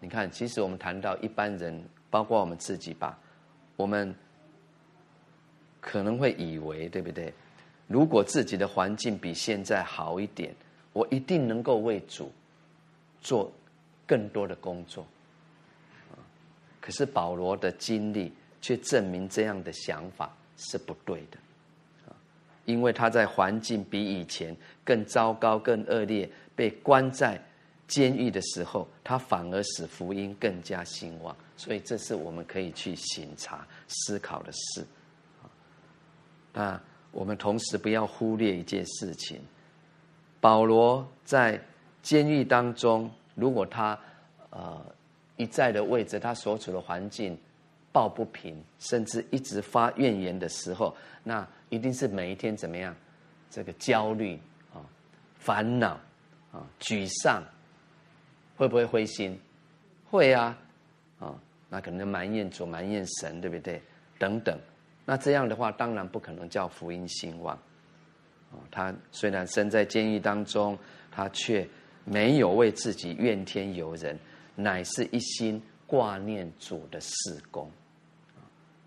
你看，其实我们谈到一般人，包括我们自己吧，我们。可能会以为，对不对？如果自己的环境比现在好一点，我一定能够为主做更多的工作。可是保罗的经历却证明这样的想法是不对的，啊因为他在环境比以前更糟糕、更恶劣，被关在监狱的时候，他反而使福音更加兴旺。所以，这是我们可以去省察、思考的事。那我们同时不要忽略一件事情：保罗在监狱当中，如果他呃一再的为着他所处的环境抱不平，甚至一直发怨言的时候，那一定是每一天怎么样？这个焦虑啊、烦恼啊、沮丧，会不会灰心？会啊，啊，那可能埋怨主、埋怨神，对不对？等等。那这样的话，当然不可能叫福音兴旺。啊他虽然身在监狱当中，他却没有为自己怨天尤人，乃是一心挂念主的事工。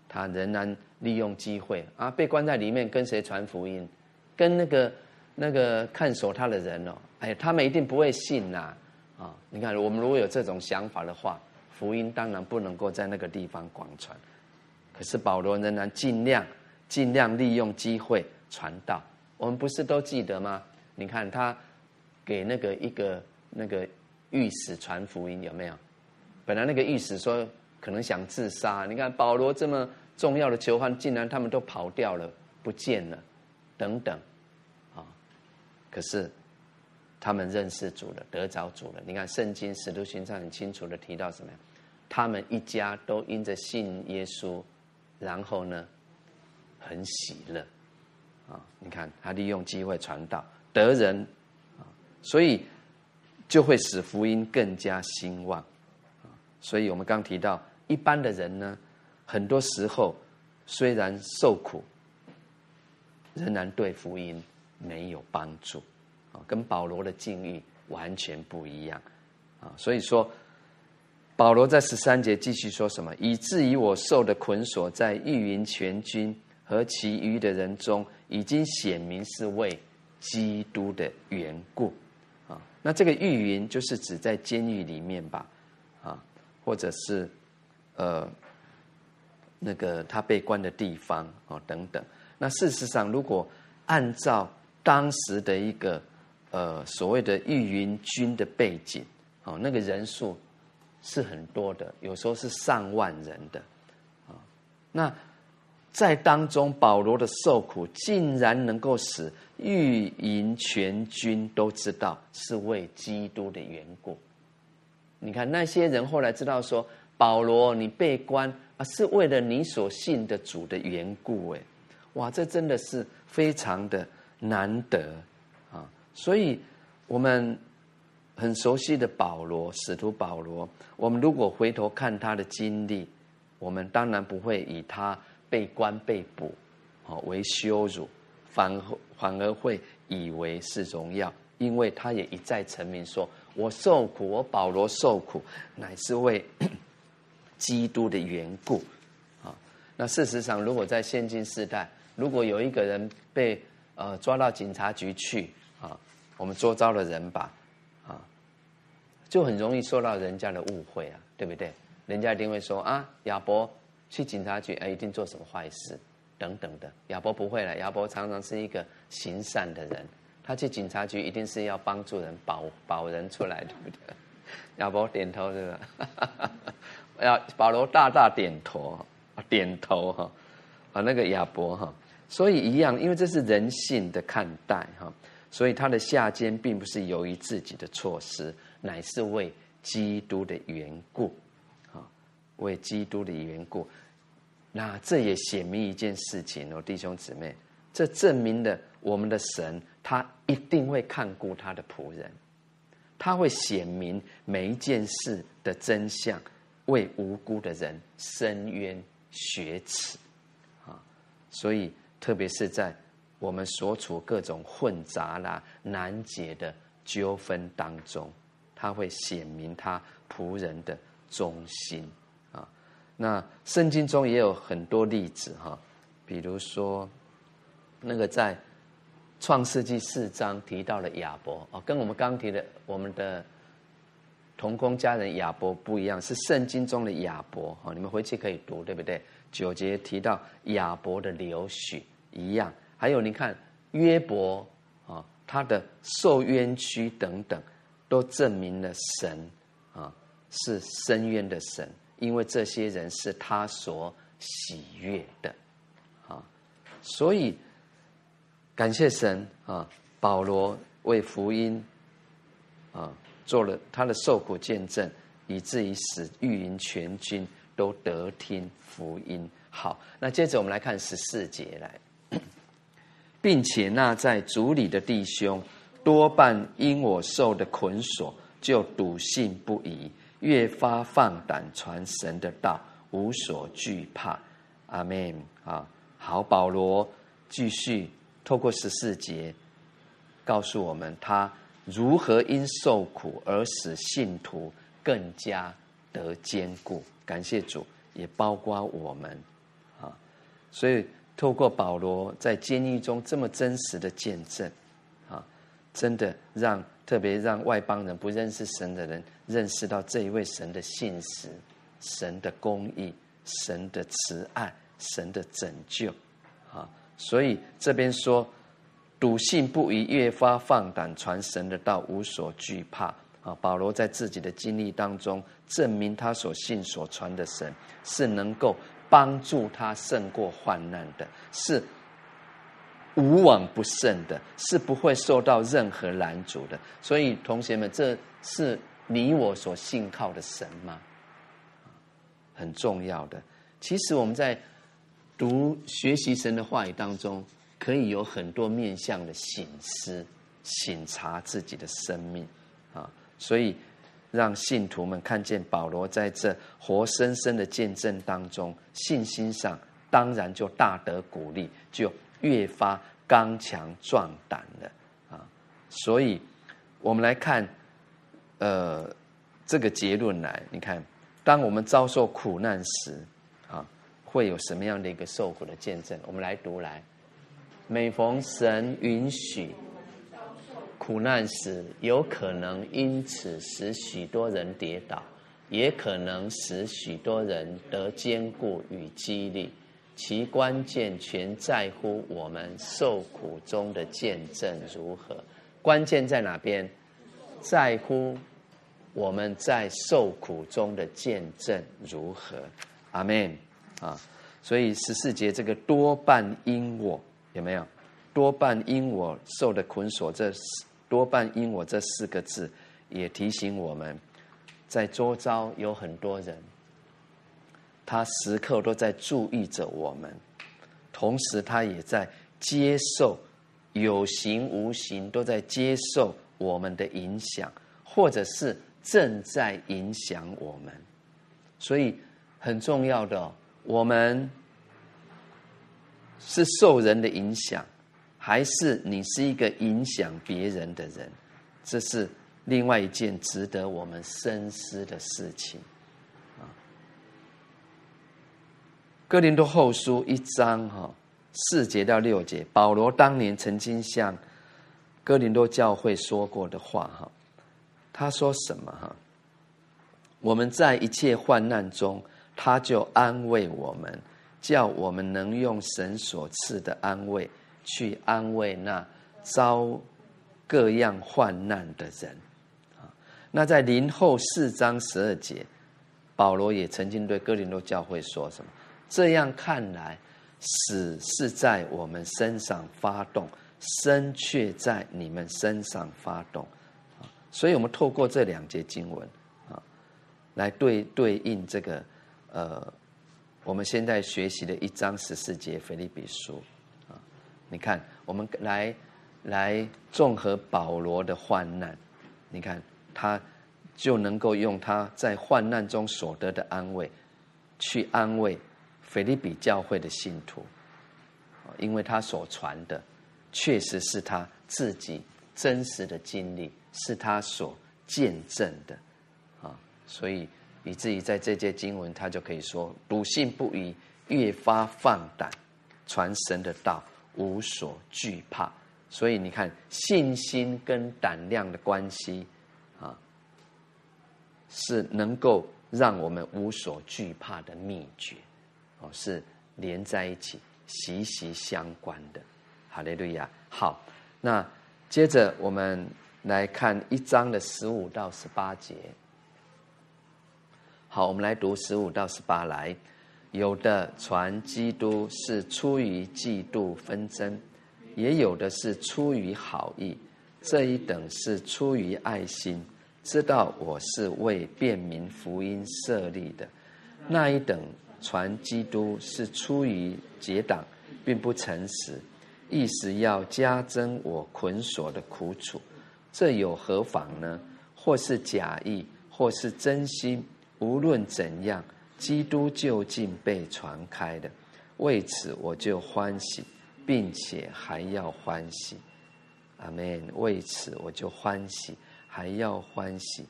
他仍然利用机会啊，被关在里面，跟谁传福音？跟那个那个看守他的人哦，哎，他们一定不会信呐！啊，你看，我们如果有这种想法的话，福音当然不能够在那个地方广传。可是保罗仍然尽量尽量利用机会传道。我们不是都记得吗？你看他给那个一个那个御史传福音有没有？本来那个御史说可能想自杀。你看保罗这么重要的囚犯，竟然他们都跑掉了，不见了，等等，啊！可是他们认识主了，得着主了。你看圣经使徒行传很清楚的提到什么呀？他们一家都因着信耶稣。然后呢，很喜乐，啊，你看他利用机会传道得人，啊，所以就会使福音更加兴旺，啊，所以我们刚提到一般的人呢，很多时候虽然受苦，仍然对福音没有帮助，啊，跟保罗的境遇完全不一样，啊，所以说。保罗在十三节继续说什么？以至于我受的捆锁，在御营全军和其余的人中，已经显明是为基督的缘故。啊，那这个御云就是指在监狱里面吧？啊，或者是呃那个他被关的地方啊等等。那事实上，如果按照当时的一个呃所谓的御云军的背景，啊，那个人数。是很多的，有时候是上万人的，啊，那在当中保罗的受苦，竟然能够使御营全军都知道是为基督的缘故。你看那些人后来知道说，保罗你被关啊，是为了你所信的主的缘故，哎，哇，这真的是非常的难得啊！所以我们。很熟悉的保罗，使徒保罗。我们如果回头看他的经历，我们当然不会以他被关被捕，哦为羞辱，反反而会以为是荣耀，因为他也一再成名说：“我受苦，我保罗受苦，乃是为 基督的缘故。”啊，那事实上，如果在现今世代，如果有一个人被呃抓到警察局去啊，我们捉遭的人吧。啊就很容易受到人家的误会啊，对不对？人家一定会说啊，亚伯去警察局，哎，一定做什么坏事，等等的。亚伯不会了，亚伯常常是一个行善的人，他去警察局一定是要帮助人保保人出来，对不对？亚伯点头，是吧？要保罗大大点头，点头哈啊，那个亚伯哈，所以一样，因为这是人性的看待哈，所以他的下监并不是由于自己的错失。乃是为基督的缘故，为基督的缘故，那这也显明一件事情哦，弟兄姊妹，这证明了我们的神，他一定会看顾他的仆人，他会显明每一件事的真相，为无辜的人伸冤雪耻，啊，所以特别是在我们所处各种混杂啦、难解的纠纷当中。他会显明他仆人的忠心。那圣经中也有很多例子哈，比如说那个在创世纪四章提到了亚伯哦，跟我们刚提的我们的同工家人亚伯不一样，是圣经中的亚伯哈，你们回去可以读，对不对？九节提到亚伯的流血一样，还有你看约伯啊，他的受冤屈等等，都证明了神啊是伸冤的神，因为这些人是他所喜悦的啊，所以感谢神啊，保罗为福音啊做了他的受苦见证，以至于使御营全军。都得听福音。好，那接着我们来看十四节来，并且那在主里的弟兄，多半因我受的捆锁，就笃信不疑，越发放胆传神的道，无所惧怕。阿门。啊，好，保罗继续透过十四节告诉我们，他如何因受苦而使信徒更加得坚固。感谢主，也包括我们，啊，所以透过保罗在监狱中这么真实的见证，啊，真的让特别让外邦人不认识神的人认识到这一位神的信实、神的公义、神的慈爱、神的拯救，啊，所以这边说笃信不疑，越发放胆传神的道，无所惧怕。啊，保罗在自己的经历当中，证明他所信所传的神是能够帮助他胜过患难的，是无往不胜的，是不会受到任何拦阻的。所以，同学们，这是你我所信靠的神吗？很重要的。其实我们在读学习神的话语当中，可以有很多面向的省思、省察自己的生命啊。所以，让信徒们看见保罗在这活生生的见证当中，信心上当然就大得鼓励，就越发刚强壮胆了啊！所以，我们来看，呃，这个结论来，你看，当我们遭受苦难时，啊，会有什么样的一个受苦的见证？我们来读来，每逢神允许。苦难时，有可能因此使许多人跌倒，也可能使许多人得坚固与激励。其关键全在乎我们受苦中的见证如何。关键在哪边？在乎我们在受苦中的见证如何。阿门啊！所以十四节这个多半因我有没有？多半因我受的捆锁，这。多半因我这四个字，也提醒我们，在周遭有很多人，他时刻都在注意着我们，同时他也在接受，有形无形都在接受我们的影响，或者是正在影响我们。所以很重要的，我们是受人的影响。还是你是一个影响别人的人，这是另外一件值得我们深思的事情。啊，哥林多后书一章哈四节到六节，保罗当年曾经向哥林多教会说过的话哈，他说什么哈？我们在一切患难中，他就安慰我们，叫我们能用神所赐的安慰。去安慰那遭各样患难的人，啊，那在林后四章十二节，保罗也曾经对哥林多教会说什么？这样看来，死是在我们身上发动，身却在你们身上发动，啊，所以我们透过这两节经文，啊，来对对应这个，呃，我们现在学习的一章十四节腓利比书。啊你看，我们来来综合保罗的患难，你看他就能够用他在患难中所得的安慰，去安慰腓利比教会的信徒，因为他所传的确实是他自己真实的经历，是他所见证的啊，所以以至于在这节经文，他就可以说：笃信不疑，越发放胆传神的道。无所惧怕，所以你看信心跟胆量的关系啊，是能够让我们无所惧怕的秘诀，哦，是连在一起、息息相关的。哈利路亚。好，那接着我们来看一章的十五到十八节。好，我们来读十五到十八来。有的传基督是出于嫉妒纷争，也有的是出于好意。这一等是出于爱心，知道我是为便民福音设立的；那一等传基督是出于结党，并不诚实，意思要加增我捆锁的苦楚。这有何妨呢？或是假意，或是真心，无论怎样。基督究竟被传开的，为此我就欢喜，并且还要欢喜。阿门。为此我就欢喜，还要欢喜。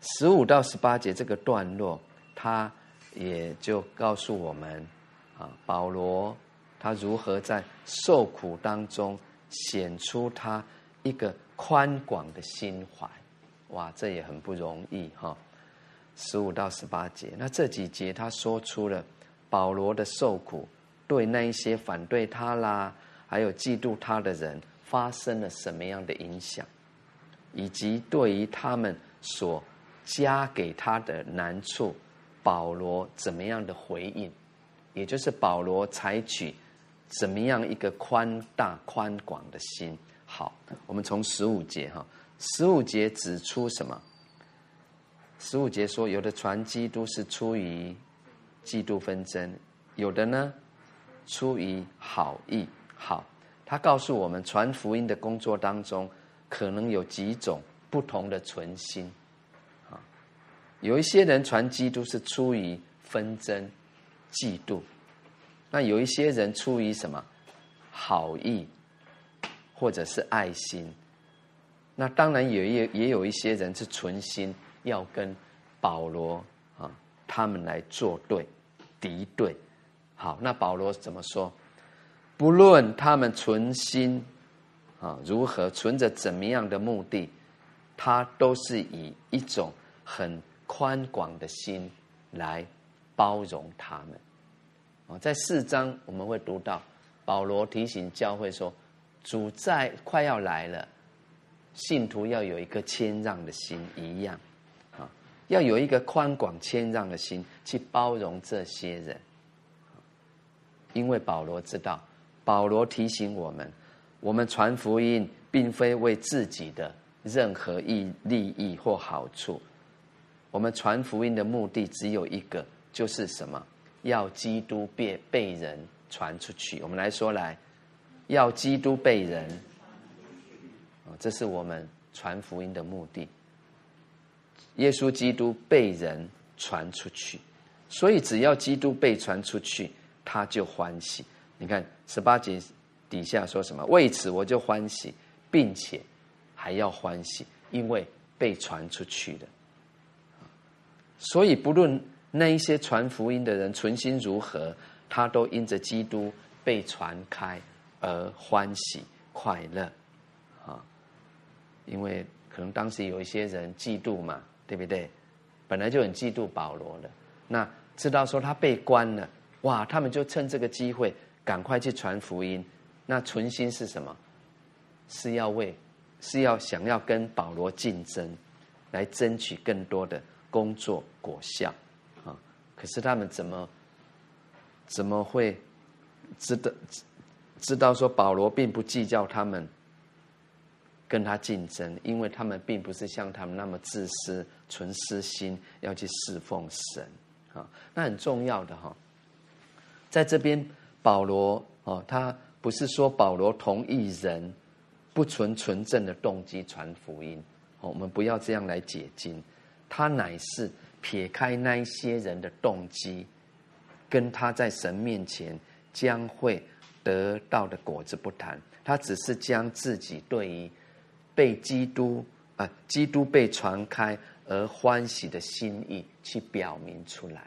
十五到十八节这个段落，他也就告诉我们啊，保罗他如何在受苦当中显出他一个宽广的心怀。哇，这也很不容易哈。十五到十八节，那这几节他说出了保罗的受苦对那一些反对他啦，还有嫉妒他的人发生了什么样的影响，以及对于他们所加给他的难处，保罗怎么样的回应，也就是保罗采取怎么样一个宽大宽广的心。好，我们从十五节哈，十五节指出什么？十五节说，有的传基督是出于嫉妒纷争，有的呢出于好意。好，他告诉我们，传福音的工作当中，可能有几种不同的存心。啊，有一些人传基督是出于纷争、嫉妒；那有一些人出于什么好意，或者是爱心。那当然也也也有一些人是存心。要跟保罗啊他们来作对、敌对。好，那保罗怎么说？不论他们存心啊如何，存着怎么样的目的，他都是以一种很宽广的心来包容他们。在四章我们会读到保罗提醒教会说：主在快要来了，信徒要有一个谦让的心一样。要有一个宽广谦让的心去包容这些人，因为保罗知道，保罗提醒我们，我们传福音并非为自己的任何益利益或好处，我们传福音的目的只有一个，就是什么？要基督被被人传出去。我们来说来，要基督被人，这是我们传福音的目的。耶稣基督被人传出去，所以只要基督被传出去，他就欢喜。你看十八节底下说什么？为此我就欢喜，并且还要欢喜，因为被传出去的。所以不论那一些传福音的人存心如何，他都因着基督被传开而欢喜快乐啊！因为可能当时有一些人嫉妒嘛。对不对？本来就很嫉妒保罗的，那知道说他被关了，哇！他们就趁这个机会赶快去传福音。那存心是什么？是要为，是要想要跟保罗竞争，来争取更多的工作果效！可是他们怎么怎么会知道知道说保罗并不计较他们？跟他竞争，因为他们并不是像他们那么自私、存私心要去侍奉神啊。那很重要的哈，在这边保罗哦，他不是说保罗同意人不存纯正的动机传福音，我们不要这样来解经。他乃是撇开那一些人的动机，跟他在神面前将会得到的果子不谈，他只是将自己对于。被基督啊，基督被传开而欢喜的心意去表明出来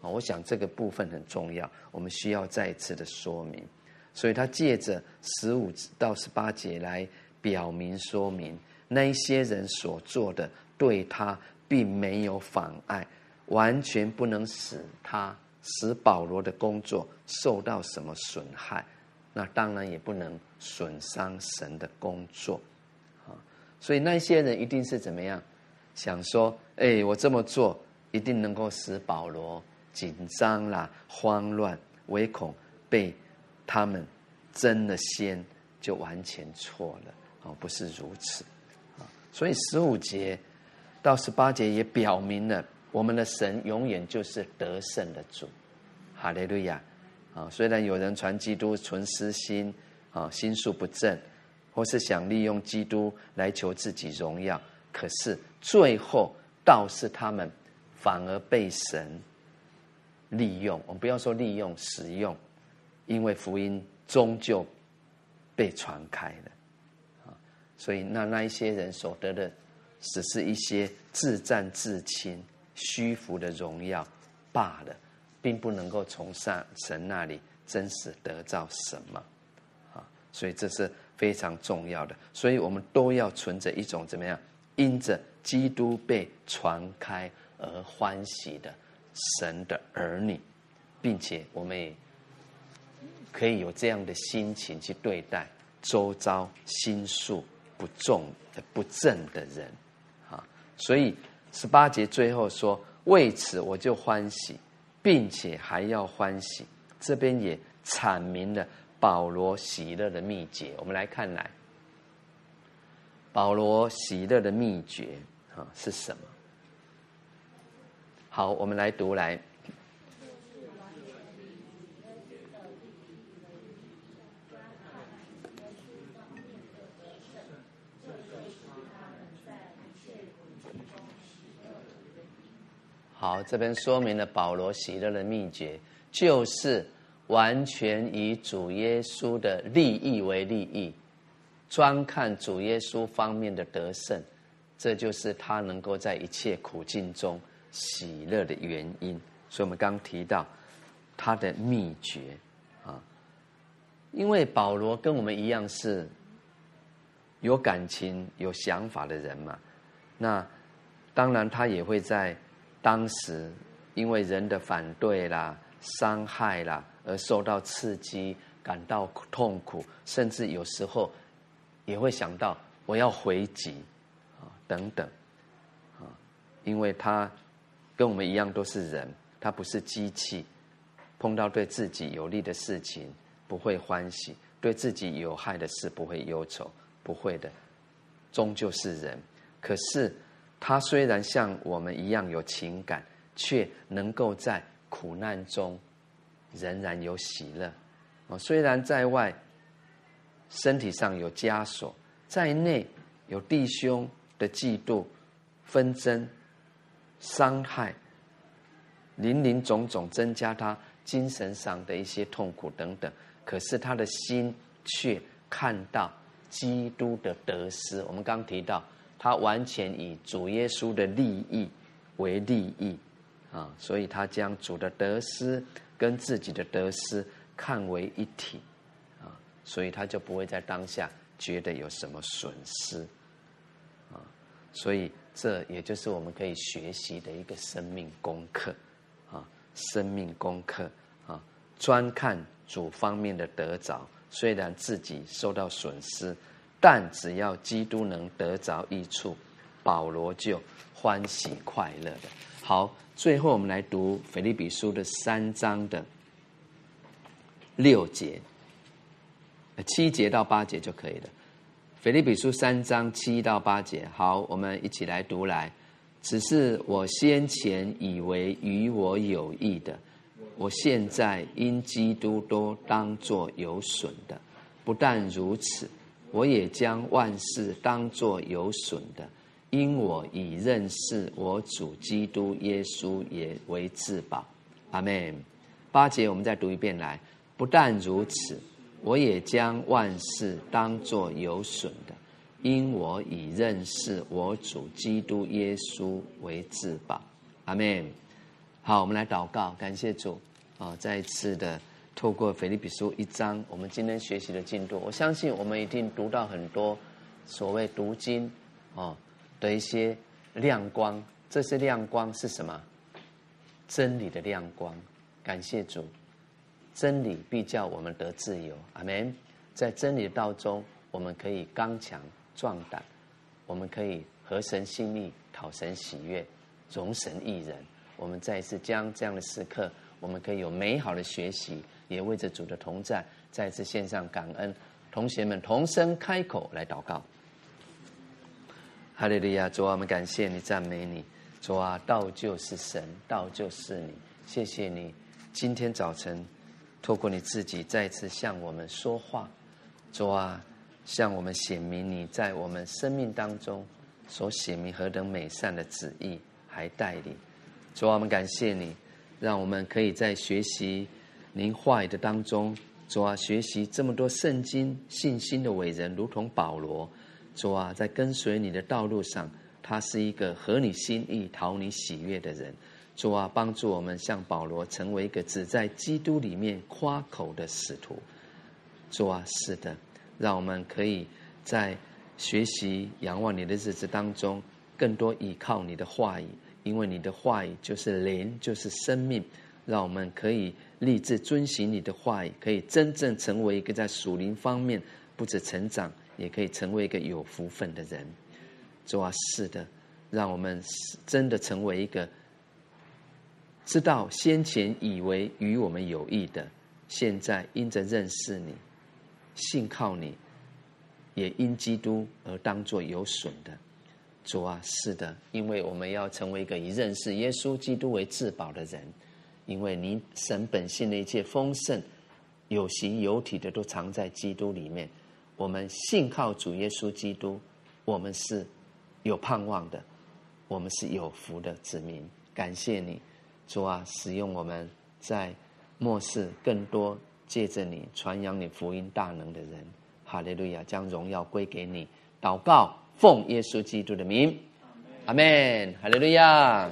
啊，我想这个部分很重要，我们需要再次的说明。所以他借着十五到十八节来表明说明那一些人所做的对他并没有妨碍，完全不能使他使保罗的工作受到什么损害。那当然也不能损伤神的工作。啊，所以那些人一定是怎么样？想说，哎，我这么做一定能够使保罗紧张啦、慌乱，唯恐被他们争了先，就完全错了。哦，不是如此。啊，所以十五节到十八节也表明了，我们的神永远就是得胜的主。哈利路亚。啊，虽然有人传基督存私心，啊，心术不正，或是想利用基督来求自己荣耀。可是最后倒是他们反而被神利用。我们不要说利用，使用，因为福音终究被传开了啊。所以那那一些人所得的，只是一些自战自亲、虚浮的荣耀罢了，并不能够从上神那里真实得到什么啊。所以这是非常重要的。所以我们都要存着一种怎么样？因着基督被传开而欢喜的神的儿女，并且我们也可以有这样的心情去对待周遭心术不重不正的人，所以十八节最后说：“为此我就欢喜，并且还要欢喜。”这边也阐明了保罗喜乐的秘诀。我们来看来。保罗喜乐的秘诀啊是什么？好，我们来读来。好，这边说明了保罗喜乐的秘诀，就是完全以主耶稣的利益为利益。专看主耶稣方面的得胜，这就是他能够在一切苦境中喜乐的原因。所以，我们刚提到他的秘诀啊，因为保罗跟我们一样是有感情、有想法的人嘛。那当然，他也会在当时因为人的反对啦、伤害啦而受到刺激，感到痛苦，甚至有时候。也会想到我要回击，啊等等，啊，因为他跟我们一样都是人，他不是机器，碰到对自己有利的事情不会欢喜，对自己有害的事不会忧愁，不会的，终究是人。可是他虽然像我们一样有情感，却能够在苦难中仍然有喜乐。啊，虽然在外。身体上有枷锁，在内有弟兄的嫉妒、纷争、伤害，林林总总，增加他精神上的一些痛苦等等。可是他的心却看到基督的得失。我们刚提到，他完全以主耶稣的利益为利益啊，所以他将主的得失跟自己的得失看为一体。啊所以他就不会在当下觉得有什么损失，啊，所以这也就是我们可以学习的一个生命功课，啊，生命功课啊，专看主方面的得着，虽然自己受到损失，但只要基督能得着益处，保罗就欢喜快乐的。好，最后我们来读腓立比书的三章的六节。七节到八节就可以了，《腓立比书》三章七到八节。好，我们一起来读来。只是我先前以为与我有益的，我现在因基督都当作有损的。不但如此，我也将万事当作有损的，因我以认识我主基督耶稣也为至宝。阿门。八节我们再读一遍来。不但如此。我也将万事当作有损的，因我以认识我主基督耶稣为至宝。阿门。好，我们来祷告，感谢主啊！再一次的透过腓立比书一章，我们今天学习的进度，我相信我们一定读到很多所谓读经啊的一些亮光这些亮光是什么？真理的亮光。感谢主，真理必叫我们得自由。阿门。在真理的道中，我们可以刚强壮胆，我们可以合神心意，讨神喜悦，荣神益人。我们再一次将这样的时刻，我们可以有美好的学习，也为着主的同在，再次献上感恩。同学们同声开口来祷告。哈利路亚，主啊，我们感谢你，赞美你。主啊，道就是神，道就是你。谢谢你，今天早晨透过你自己再次向我们说话。主啊，向我们显明你在我们生命当中所显明何等美善的旨意，还带领。主啊，我们感谢你，让我们可以在学习您话语的当中，主啊，学习这么多圣经信心的伟人，如同保罗。主啊，在跟随你的道路上，他是一个合你心意、讨你喜悦的人。主啊，帮助我们像保罗，成为一个只在基督里面夸口的使徒。主啊，是的，让我们可以在学习仰望你的日子当中，更多依靠你的话语，因为你的话语就是灵，就是生命。让我们可以立志遵行你的话语，可以真正成为一个在属灵方面不止成长。也可以成为一个有福分的人，主啊，是的，让我们真的成为一个知道先前以为与我们有益的，现在因着认识你、信靠你，也因基督而当作有损的。主啊，是的，因为我们要成为一个以认识耶稣基督为至宝的人，因为你神本性的一切丰盛、有形有体的，都藏在基督里面。我们信靠主耶稣基督，我们是有盼望的，我们是有福的子民。感谢你，主啊，使用我们在末世更多借着你传扬你福音大能的人。哈利路亚，将荣耀归给你。祷告，奉耶稣基督的名，阿门。哈利路亚。